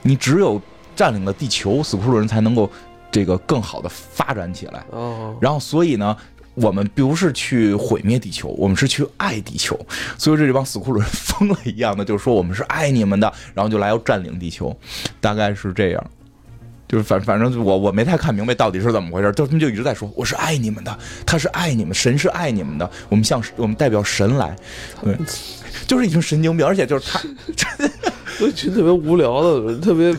你只有占领了地球，斯库鲁人才能够。这个更好的发展起来，然后所以呢，我们不是去毁灭地球，我们是去爱地球。所以这帮死库鲁人疯了一样的，就是说我们是爱你们的，然后就来要占领地球，大概是这样。就是反反正我我没太看明白到底是怎么回事，就他们就一直在说我是爱你们的，他是爱你们，神是爱你们的，我们向我们代表神来，对，(laughs) 就是一群神经病，而且就是他，一群特别无聊的人，特别。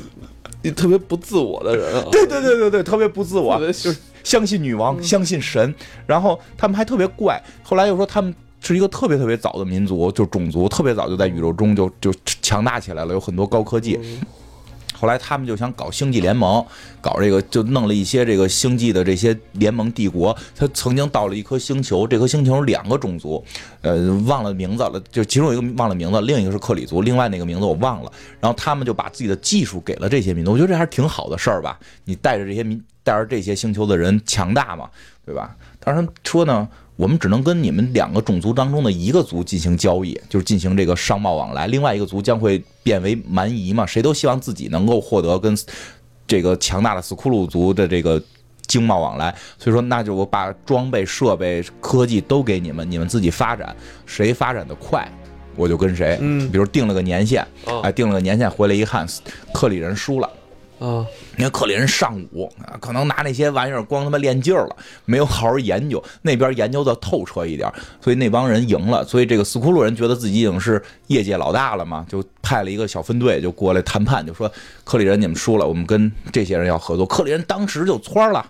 特别不自我的人啊！对对对对对，特别不自我，就是相信女王，相信神。然后他们还特别怪，后来又说他们是一个特别特别早的民族，就种族特别早就在宇宙中就就强大起来了，有很多高科技。后来他们就想搞星际联盟，搞这个就弄了一些这个星际的这些联盟帝国。他曾经到了一颗星球，这颗星球两个种族，呃，忘了名字了，就其中一个忘了名字，另一个是克里族，另外那个名字我忘了。然后他们就把自己的技术给了这些民族，我觉得这还是挺好的事儿吧。你带着这些民，带着这些星球的人强大嘛，对吧？当然说呢。我们只能跟你们两个种族当中的一个族进行交易，就是进行这个商贸往来。另外一个族将会变为蛮夷嘛？谁都希望自己能够获得跟这个强大的斯库鲁族的这个经贸往来。所以说，那就我把装备、设备、科技都给你们，你们自己发展。谁发展的快，我就跟谁。嗯，比如定了个年限，哎，定了个年限回来一看，克里人输了。啊，你看克里人上午啊，可能拿那些玩意儿光他妈练劲儿了，没有好好研究，那边研究的透彻一点，所以那帮人赢了。所以这个斯库鲁人觉得自己已经是业界老大了嘛，就派了一个小分队就过来谈判，就说克里人你们输了，我们跟这些人要合作。克里人当时就窜了，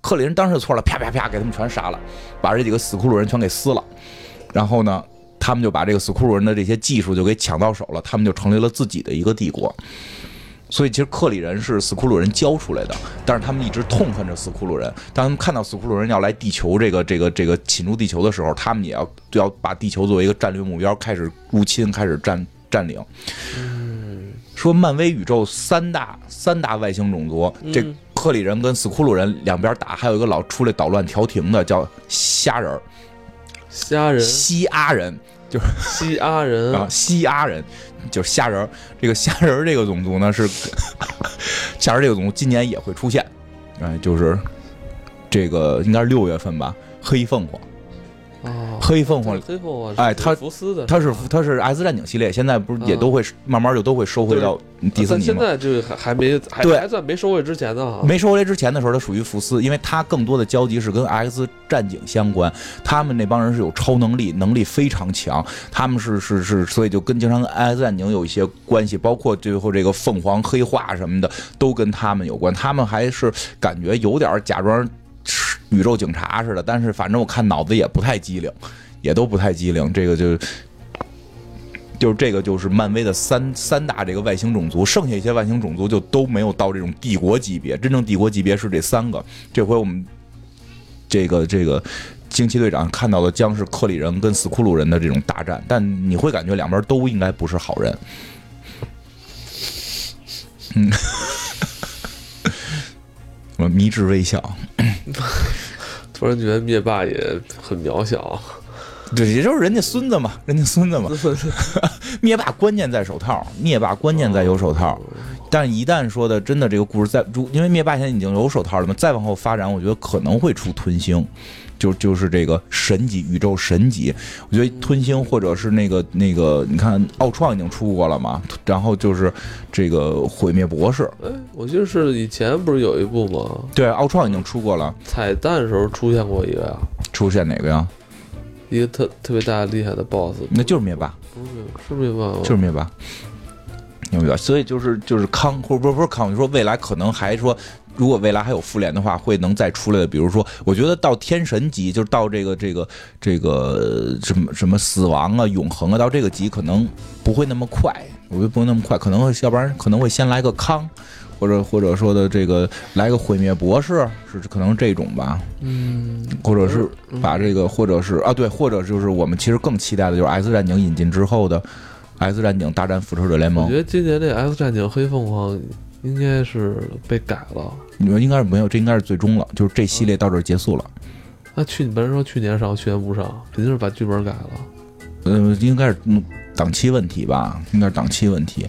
克里人当时就错了，啪啪啪给他们全杀了，把这几个斯库鲁人全给撕了。然后呢，他们就把这个斯库鲁人的这些技术就给抢到手了，他们就成立了自己的一个帝国。所以其实克里人是斯库鲁人教出来的，但是他们一直痛恨着斯库鲁人。当他们看到斯库鲁人要来地球这个这个这个侵入地球的时候，他们也要要把地球作为一个战略目标，开始入侵，开始占占领。说漫威宇宙三大三大外星种族，这克里人跟斯库鲁人两边打，还有一个老出来捣乱调停的叫虾人虾人西阿人。就是西阿人啊，西阿人就是虾仁。这个虾仁这个种族呢是虾仁这个种族今年也会出现，哎，就是这个应该是六月份吧，黑凤凰。哦，黑凤凰，黑凤凰，哎，它福斯的，它是它是 X 战警系列，现在不是也都会慢慢就都会收回到迪士尼吗？现在这个还还没对，还算没收回之前呢。没收回来之前的时候，它属于福斯，因为它更多的交集是跟 X 战警相关。他们那帮人是有超能力，能力非常强，他们是是是，所以就跟经常跟 X 战警有一些关系，包括最后这个凤凰黑化什么的，都跟他们有关。他们还是感觉有点假装。宇宙警察似的，但是反正我看脑子也不太机灵，也都不太机灵。这个就就是这个就是漫威的三三大这个外星种族，剩下一些外星种族就都没有到这种帝国级别。真正帝国级别是这三个。这回我们这个这个惊奇队长看到的将是克里人跟斯库鲁人的这种大战，但你会感觉两边都应该不是好人。嗯。我迷之微笑，(laughs) 突然觉得灭霸也很渺小。对，也就是人家孙子嘛，人家孙子嘛。灭霸关键在手套，灭霸关键在有手套。但一旦说的真的，这个故事在，因为灭霸现在已经有手套了嘛，再往后发展，我觉得可能会出吞星。就就是这个神级宇宙神级，我觉得吞星或者是那个那个，你看奥创已经出过了嘛，然后就是这个毁灭博士。哎，我记得是以前不是有一部吗？对，奥创已经出过了。彩蛋的时候出现过一个呀？出现哪个呀？一个特特别大厉害的 BOSS，那就是灭霸。不是灭，是灭霸吗？就是灭霸。有没有？所以就是就是康，或者不是不是康，就说未来可能还说。如果未来还有复联的话，会能再出来的。比如说，我觉得到天神级，就是到这个这个这个什么什么死亡啊、永恒啊，到这个级可能不会那么快。我觉得不会那么快，可能会要不然可能会先来个康，或者或者说的这个来个毁灭博士，是可能这种吧。嗯，或者是把这个，或者是啊对，或者就是我们其实更期待的就是 X 战警引进之后的 S 战警大战复仇者联盟。我觉得今年这 S 战警黑凤凰应该是被改了。你们应该是没有，这应该是最终了，就是这系列到这儿结束了。那去你本来说去年上，去年不上，肯定是把剧本改了。嗯，应该是档期问题吧，应该是档期问题。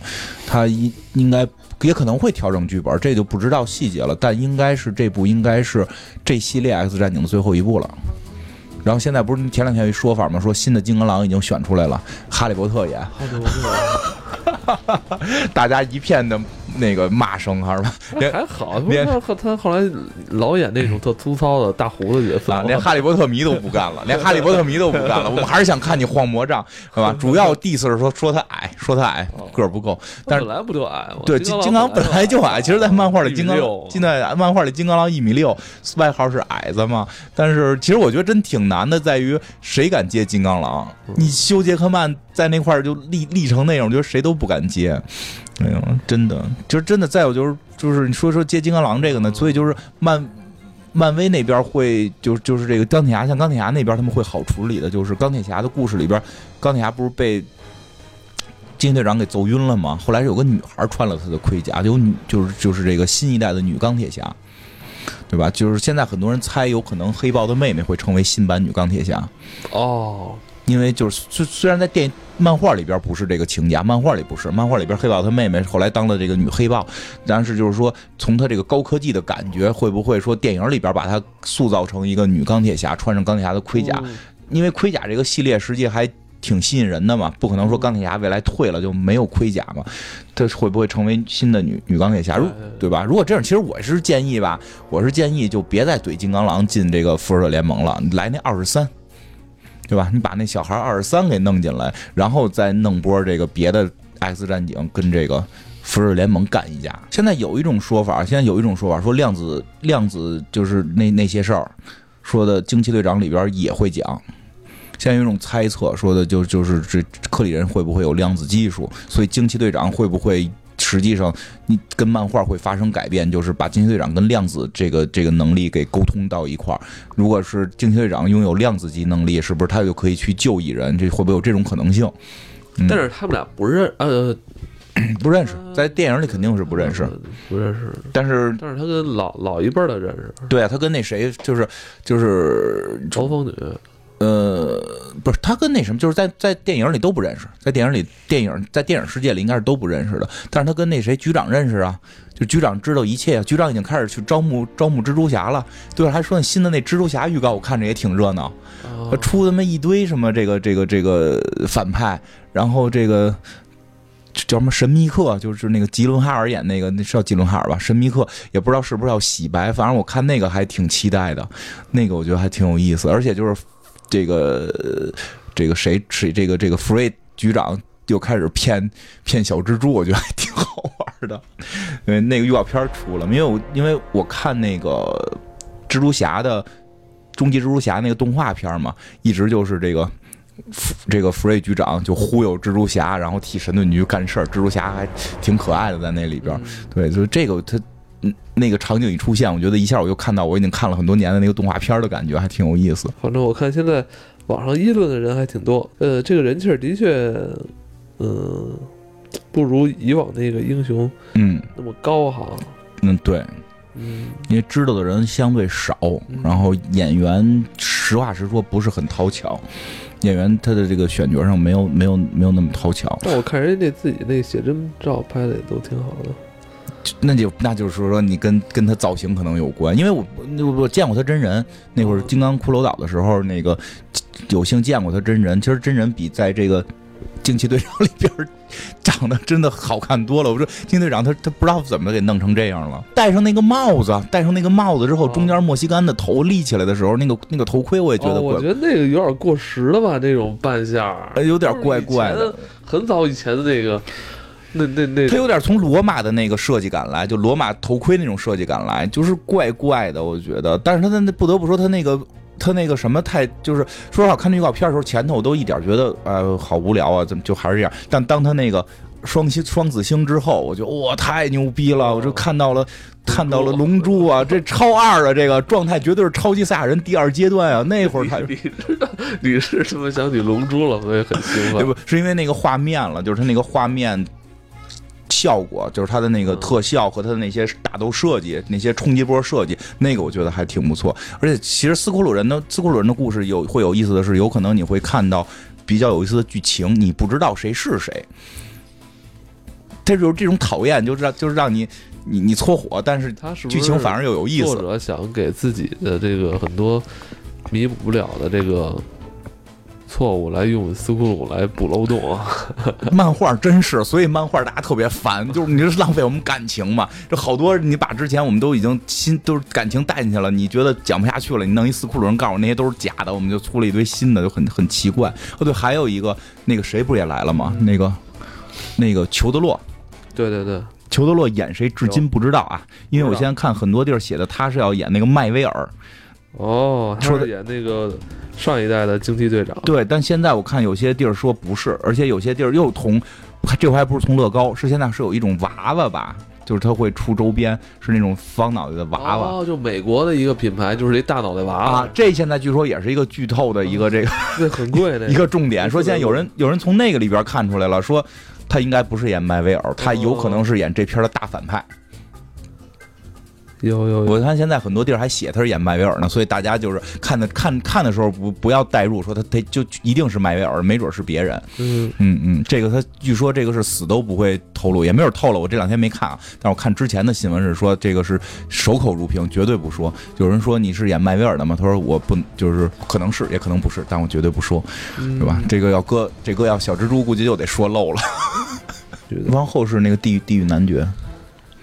他应应该也可能会调整剧本，这就不知道细节了。但应该是这部应该是这系列 X 战警的最后一部了。然后现在不是前两天有一说法吗？说新的金刚狼已经选出来了，哈利波特演。哈利波特，(laughs) 大家一片的。那个骂声还是吧？还好，他他后来老演那种特粗糙的大胡子角色啊，连哈利波特迷都不干了，连哈利波特迷都不干了。我们还是想看你晃魔杖，是吧？(laughs) 主要 diss 是说说他矮，说他矮，个儿不够。但是本来不就矮吗？对，金金刚本来就矮。其实，在漫画里，金刚现在漫画里金刚狼一米六，外号是矮子嘛。但是，其实我觉得真挺难的，在于谁敢接金刚狼？你修杰克曼在那块儿就立立成那样，我觉得谁都不敢接。哎呦，真的就是真的。再有就是就是你说说接金刚狼这个呢，所以就是漫漫威那边会就就是这个钢铁侠，像钢铁侠那边他们会好处理的，就是钢铁侠的故事里边，钢铁侠不是被惊奇队长给揍晕了吗？后来是有个女孩穿了他的盔甲，就女就是就是这个新一代的女钢铁侠，对吧？就是现在很多人猜有可能黑豹的妹妹会成为新版女钢铁侠。哦。因为就是虽虽然在电影漫画里边不是这个情节，漫画里不是，漫画里边黑豹他妹妹后来当了这个女黑豹，但是就是说从他这个高科技的感觉，会不会说电影里边把她塑造成一个女钢铁侠，穿上钢铁侠的盔甲？因为盔甲这个系列实际还挺吸引人的嘛，不可能说钢铁侠未来退了就没有盔甲嘛，他会不会成为新的女女钢铁侠？如对吧？如果这样，其实我是建议吧，我是建议就别再怼金刚狼进这个复仇者联盟了，来那二十三。对吧？你把那小孩二十三给弄进来，然后再弄波这个别的 X 战警跟这个复仇联盟干一架。现在有一种说法，现在有一种说法说量子量子就是那那些事儿，说的惊奇队长里边也会讲。现在有一种猜测，说的就就是这克里人会不会有量子技术，所以惊奇队长会不会？实际上，你跟漫画会发生改变，就是把惊奇队长跟量子这个这个能力给沟通到一块儿。如果是惊奇队长拥有量子级能力，是不是他就可以去救蚁人？这会不会有这种可能性？但是他们俩不认呃不认识，在电影里肯定是不认识，不认识。但是但是他跟老老一辈的认识。对啊，他跟那谁就是就是嘲讽女。呃，不是，他跟那什么，就是在在电影里都不认识，在电影里，电影在电影世界里应该是都不认识的。但是他跟那谁局长认识啊，就局长知道一切，局长已经开始去招募招募蜘蛛侠了。对了，还说新的那蜘蛛侠预告，我看着也挺热闹，出他妈一堆什么这个这个这个反派，然后这个。叫什么神秘客？就是那个吉伦哈尔演那个，那是叫吉伦哈尔吧？神秘客也不知道是不是要洗白，反正我看那个还挺期待的，那个我觉得还挺有意思。而且就是这个这个谁谁这个这个福瑞局长又开始骗骗小蜘蛛，我觉得还挺好玩的。(laughs) 因为那个预告片出了，因为我因为我看那个蜘蛛侠的终极蜘蛛侠那个动画片嘛，一直就是这个。这个福瑞局长就忽悠蜘蛛侠，然后替神盾局干事儿。蜘蛛侠还挺可爱的，在那里边。对，就是这个他那个场景一出现，我觉得一下我就看到我已经看了很多年的那个动画片的感觉，还挺有意思。反正我看现在网上议论的人还挺多。呃，这个人气儿的确，嗯，不如以往那个英雄嗯那么高哈。嗯，对，嗯，因为知道的人相对少，然后演员实话实说不是很讨巧。演员他的这个选角上没有没有没有那么讨巧，但我看人家那自己那写真照拍的也都挺好的，那就那就是说你跟跟他造型可能有关，因为我我见过他真人，那会儿金刚骷髅岛的时候那个有幸见过他真人，其实真人比在这个。惊奇队长里边长得真的好看多了。我说惊奇队长他他不知道怎么给弄成这样了。戴上那个帽子，戴上那个帽子之后，中间莫西干的头立起来的时候，那个那个头盔我也觉得，我觉得那个有点过时了吧，那种扮相，有点怪怪的。很早以前的那个，那那那，他有点从罗马的那个设计感来，就罗马头盔那种设计感来，就是怪怪的。我觉得，但是他的那不得不说他那个。他那个什么太就是说实话，看那预告片的时候，前头我都一点觉得呃好无聊啊，怎么就还是这样？但当他那个双星双子星之后，我就哇太牛逼了！我就看到了看到了龙珠啊，这超二啊，这个状态绝对是超级赛亚人第二阶段啊！那会儿他你知道你是这么想起龙珠了，所以很兴奋。不是因为那个画面了，就是他那个画面。效果就是它的那个特效和它的那些打斗设计，那些冲击波设计，那个我觉得还挺不错。而且其实斯库鲁人的斯库鲁人的故事有会有意思的是，有可能你会看到比较有意思的剧情，你不知道谁是谁。他就是这种讨厌，就是让就是让你你你搓火，但是剧情反而又有意思。作者想给自己的这个很多弥补不了的这个。错误来用斯库鲁来补漏洞啊！(laughs) 漫画真是，所以漫画大家特别烦，就是你这是浪费我们感情嘛？这好多你把之前我们都已经心都是感情带进去了，你觉得讲不下去了，你弄一斯库鲁人告诉我那些都是假的，我们就出了一堆新的，就很很奇怪。哦，对，还有一个那个谁不是也来了吗？那个那个裘德洛，对对对，裘德洛演谁至今不知道啊，因为我现在看很多地儿写的他是要演那个麦威尔。哦，他是演那个上一代的惊奇队长。对，但现在我看有些地儿说不是，而且有些地儿又从这回还不是从乐高，是现在是有一种娃娃吧，就是他会出周边，是那种方脑袋的娃娃。哦，就美国的一个品牌，就是一大脑袋娃娃。这现在据说也是一个剧透的一个这个，(laughs) 对，很贵的 (laughs) 一个重点。说现在有人有人从那个里边看出来了，说他应该不是演麦威尔，他有可能是演这片的大反派。有有，我看现在很多地儿还写他是演迈维尔呢，所以大家就是看的看看的时候不不要代入，说他他就一定是迈维尔，没准是别人。嗯嗯嗯，这个他据说这个是死都不会透露，也没准透露。我这两天没看啊，但我看之前的新闻是说这个是守口如瓶，绝对不说。有人说你是演迈维尔的吗？他说我不就是可能是也可能不是，但我绝对不说，是吧？这个要搁这个要小蜘蛛估计又得说漏了。往 (laughs) 后是那个地狱地狱男爵，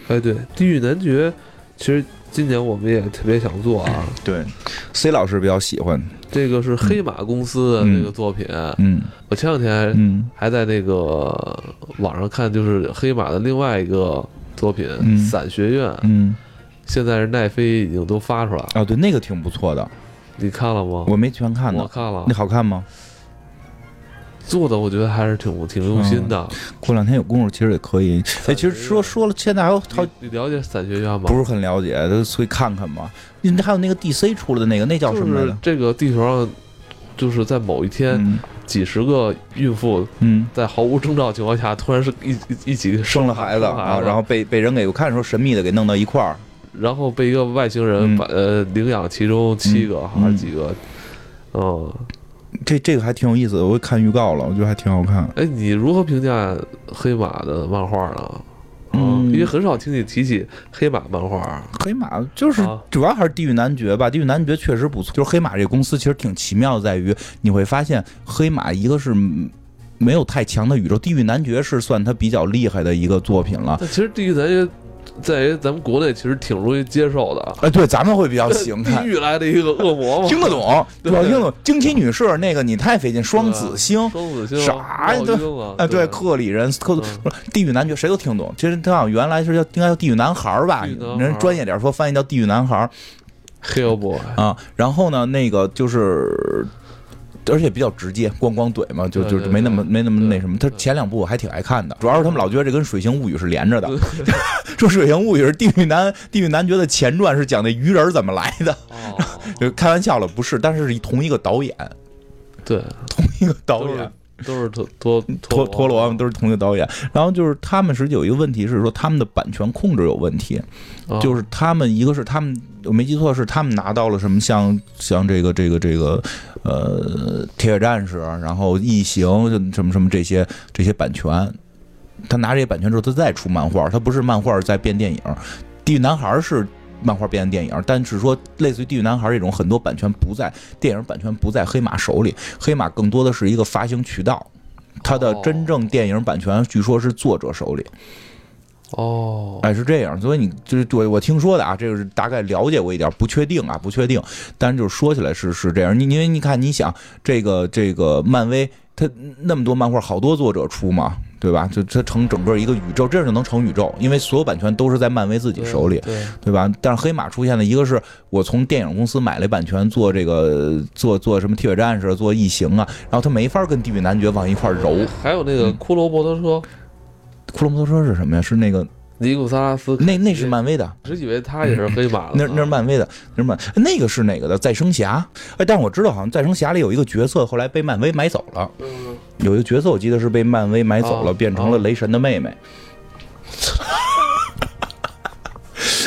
哎对，地狱男爵。其实今年我们也特别想做啊，对，C 老师比较喜欢。这个是黑马公司的那个作品，嗯，我前两天还在那个网上看，就是黑马的另外一个作品《伞学院》，嗯，现在是奈飞已经都发出来了。啊，对，那个挺不错的，你看了吗？我没全看呢，我看了，那好看吗？做的我觉得还是挺挺用心的。过两天有功夫，其实也可以。哎，其实说说了，现在还有好，你了解散学院吗？不是很了解，都所以看看吧。你还有那个 DC 出来的那个，那叫什么来着？这个地球上就是在某一天，几十个孕妇嗯，在毫无征兆情况下，突然是一一起生了孩子啊，然后被被人给我看说神秘的给弄到一块儿，然后被一个外星人把呃领养其中七个还是几个，嗯。这这个还挺有意思的，我看预告了，我觉得还挺好看。哎，你如何评价黑马的漫画呢？嗯，因为很少听你提起黑马漫画。黑马就是主要还是地狱男爵吧，地狱男爵确实不错。就是黑马这个公司其实挺奇妙，在于你会发现黑马一个是没有太强的宇宙，地狱男爵是算他比较厉害的一个作品了。那其实地狱男爵。在于咱们国内其实挺容易接受的，哎，对，咱们会比较喜欢看地狱来的一个恶魔嘛，听得懂，(laughs) 主要听得懂。惊奇女士那个你太费劲，双子星，(laughs) 双子星啥呀？对，哎，对，克里人，克地狱男爵谁都听懂。其实他好像原来是叫应该叫地狱男孩吧，人专业点说翻译叫地狱男孩，Hellboy 啊。然后呢，那个就是。而且比较直接，咣咣怼嘛，就就没那么没那么那什么。他前两部我还挺爱看的，主要是他们老觉得这跟《水形物语》是连着的。(laughs) 说《水形物语》是地狱男地狱男爵的前传，是讲那鱼人怎么来的。(laughs) 就开玩笑了，不是，但是是同一个导演。对，同一个导演。都是陀陀陀陀螺，都是同一个导演。然后就是他们实际有一个问题是说他们的版权控制有问题，就是他们一个是他们我没记错是他们拿到了什么像像这个这个这个呃铁血战士，然后异形什么什么这些这些版权，他拿这些版权之后他再出漫画，他不是漫画在变电影，地狱男孩是。漫画变成电影，但是说类似于《地狱男孩》这种，很多版权不在电影版权不在黑马手里，黑马更多的是一个发行渠道，它的真正电影版权据说是作者手里。哦，哎，是这样，所以你就是我我听说的啊，这个是大概了解过一点，不确定啊，不确定，但是就是说起来是是这样，你因为你看，你想这个这个漫威，它那么多漫画，好多作者出嘛。对吧？就它成整个一个宇宙，这样就能成宇宙，因为所有版权都是在漫威自己手里，对对吧？但是黑马出现的一个是我从电影公司买了版权做这个做做什么铁血战士、做异形啊，然后他没法跟地狱男爵往一块揉。还有那个骷髅摩托车，骷髅摩托车是什么呀？是那个。尼古拉斯，那那是漫威的，只以为他也是黑马。那那是漫威的，那是漫那个是哪个的？再生侠。哎，但是我知道，好像再生侠里有一个角色，后来被漫威买走了。嗯，有一个角色，我记得是被漫威买走了，变成了雷神的妹妹。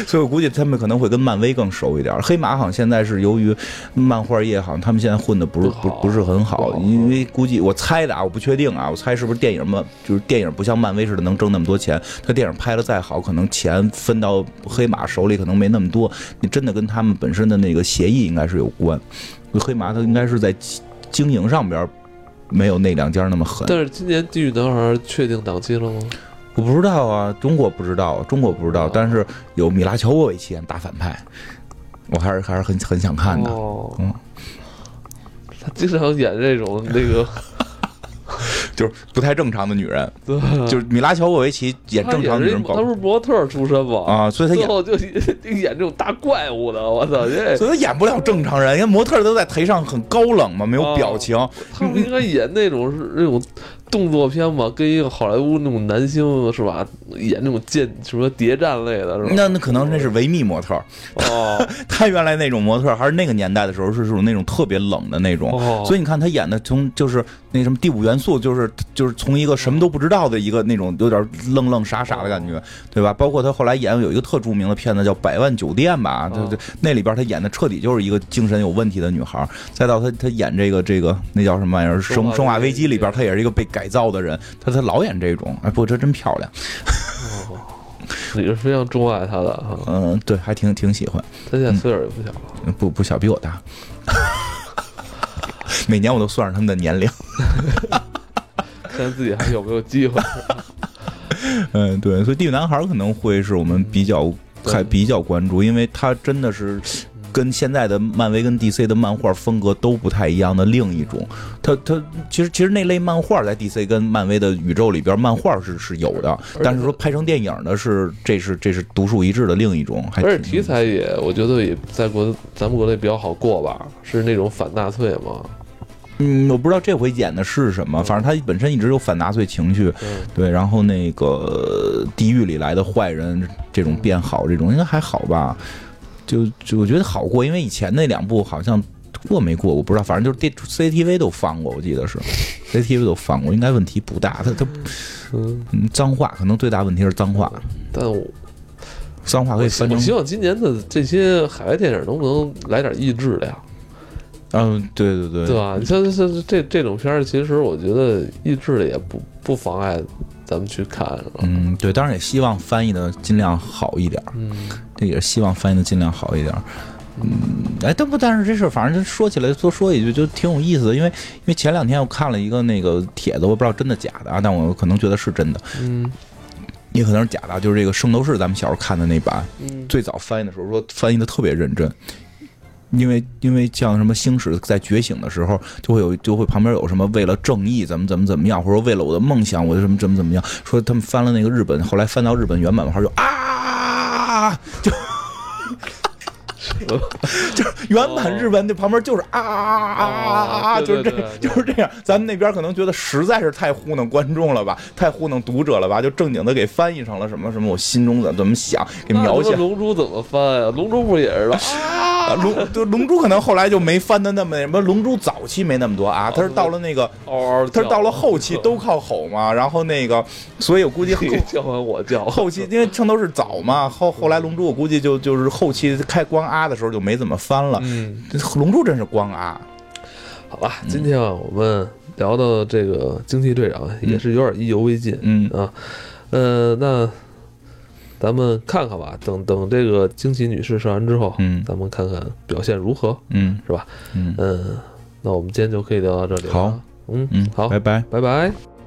所以我估计他们可能会跟漫威更熟一点。黑马好像现在是由于漫画业，好像他们现在混的不是不不是很好，因为估计我猜的啊，我不确定啊，我猜是不是电影嘛，就是电影不像漫威似的能挣那么多钱，他电影拍的再好，可能钱分到黑马手里可能没那么多。你真的跟他们本身的那个协议应该是有关。黑马他应该是在经营上边没有那两家那么狠。但是今年地狱男孩确定档期了吗？我不知道啊，中国不知道，中国不知道，但是有米拉乔沃维奇演大反派，我还是还是很很想看的。嗯，他经常演这种那个。(laughs) 就是不太正常的女人，对，就是米拉乔沃维奇演正常女人，她不是模特出身吗？啊，所以她最后就演这种大怪物的，我操，(laughs) 这所以她演不了正常人，因为模特都在台上很高冷嘛，没有表情，他们应该演那种是那种。动作片嘛，跟一个好莱坞那种男星是吧，演那种剑什么谍战类的，是吧？那那可能那是维密模特哦。(laughs) 他原来那种模特还是那个年代的时候是属于那种特别冷的那种，所以你看他演的从就是那什么第五元素，就是就是从一个什么都不知道的一个那种有点愣愣傻傻的感觉，对吧？包括他后来演有一个特著名的片子叫《百万酒店》吧，对对，那里边他演的彻底就是一个精神有问题的女孩。再到他他演这个这个那叫什么玩意儿《生生化危机》里边，他也是一个被。改造的人，他他老演这种，哎，不过这真漂亮。哦，你是非常钟爱他的哈。嗯，对，还挺挺喜欢。他现在岁数也不小了，不不小，比我大。(laughs) 每年我都算上他们的年龄，看自己还有没有机会。(laughs) 嗯，对，所以《地狱男孩》可能会是我们比较还比较关注，因为他真的是。跟现在的漫威跟 DC 的漫画风格都不太一样的另一种，它它其实其实那类漫画在 DC 跟漫威的宇宙里边，漫画是是有的，但是说拍成电影的是这是这是独树一帜的另一种，而且题材也我觉得也在国咱们国内比较好过吧，是那种反纳粹吗？嗯，我不知道这回演的是什么，反正他本身一直有反纳粹情绪，对，然后那个地狱里来的坏人这种变好这种应该还好吧。就就我觉得好过，因为以前那两部好像过没过我不知道，反正就是电 CCTV 都放过，我记得是 CCTV 都放过，应该问题不大。他他嗯脏话可能最大问题是脏话，但我脏话可以翻成。我希望今年的这些海外电影能不能来点意志量？嗯，对对对，对吧？你像像这这种片儿，其实我觉得译制的也不不妨碍咱们去看。嗯，对，当然也希望翻译的尽量好一点。嗯，这也是希望翻译的尽量好一点。嗯，哎，但不，但是这事儿，反正说起来多说一句，就挺有意思的。因为因为前两天我看了一个那个帖子，我不知道真的假的啊，但我可能觉得是真的。嗯，也可能是假的，就是这个《圣斗士》，咱们小时候看的那版，嗯，最早翻译的时候说翻译的特别认真。因为因为像什么星矢在觉醒的时候，就会有就会旁边有什么为了正义怎么怎么怎么样，或者为了我的梦想我就什么怎么怎么样。说他们翻了那个日本，后来翻到日本原版的话就啊，就就是原版日本那旁边就是啊啊啊啊啊，就是这就是这样。咱们那边可能觉得实在是太糊弄观众了吧，太糊弄读者了吧，就正经的给翻译成了什么什么我心中的怎么想，给描写。龙珠怎么翻呀？龙珠不也是啊？龙就龙珠可能后来就没翻的那么什么，龙珠早期没那么多啊，他是到了那个哦，他是到了后期都靠吼嘛，然后那个，所以我估计 (laughs) 叫完我叫后期，因为圣斗士早嘛，后后来龙珠我估计就就是后期开光啊的时候就没怎么翻了，嗯，龙珠真是光啊，好吧，今天啊我们聊到这个惊奇队长也是有点意犹未尽，嗯啊，呃那。咱们看看吧，等等这个惊奇女士上完之后，嗯，咱们看看表现如何，嗯，是吧？嗯嗯，那我们今天就可以聊到这里了。好，嗯嗯，好，拜拜，拜拜。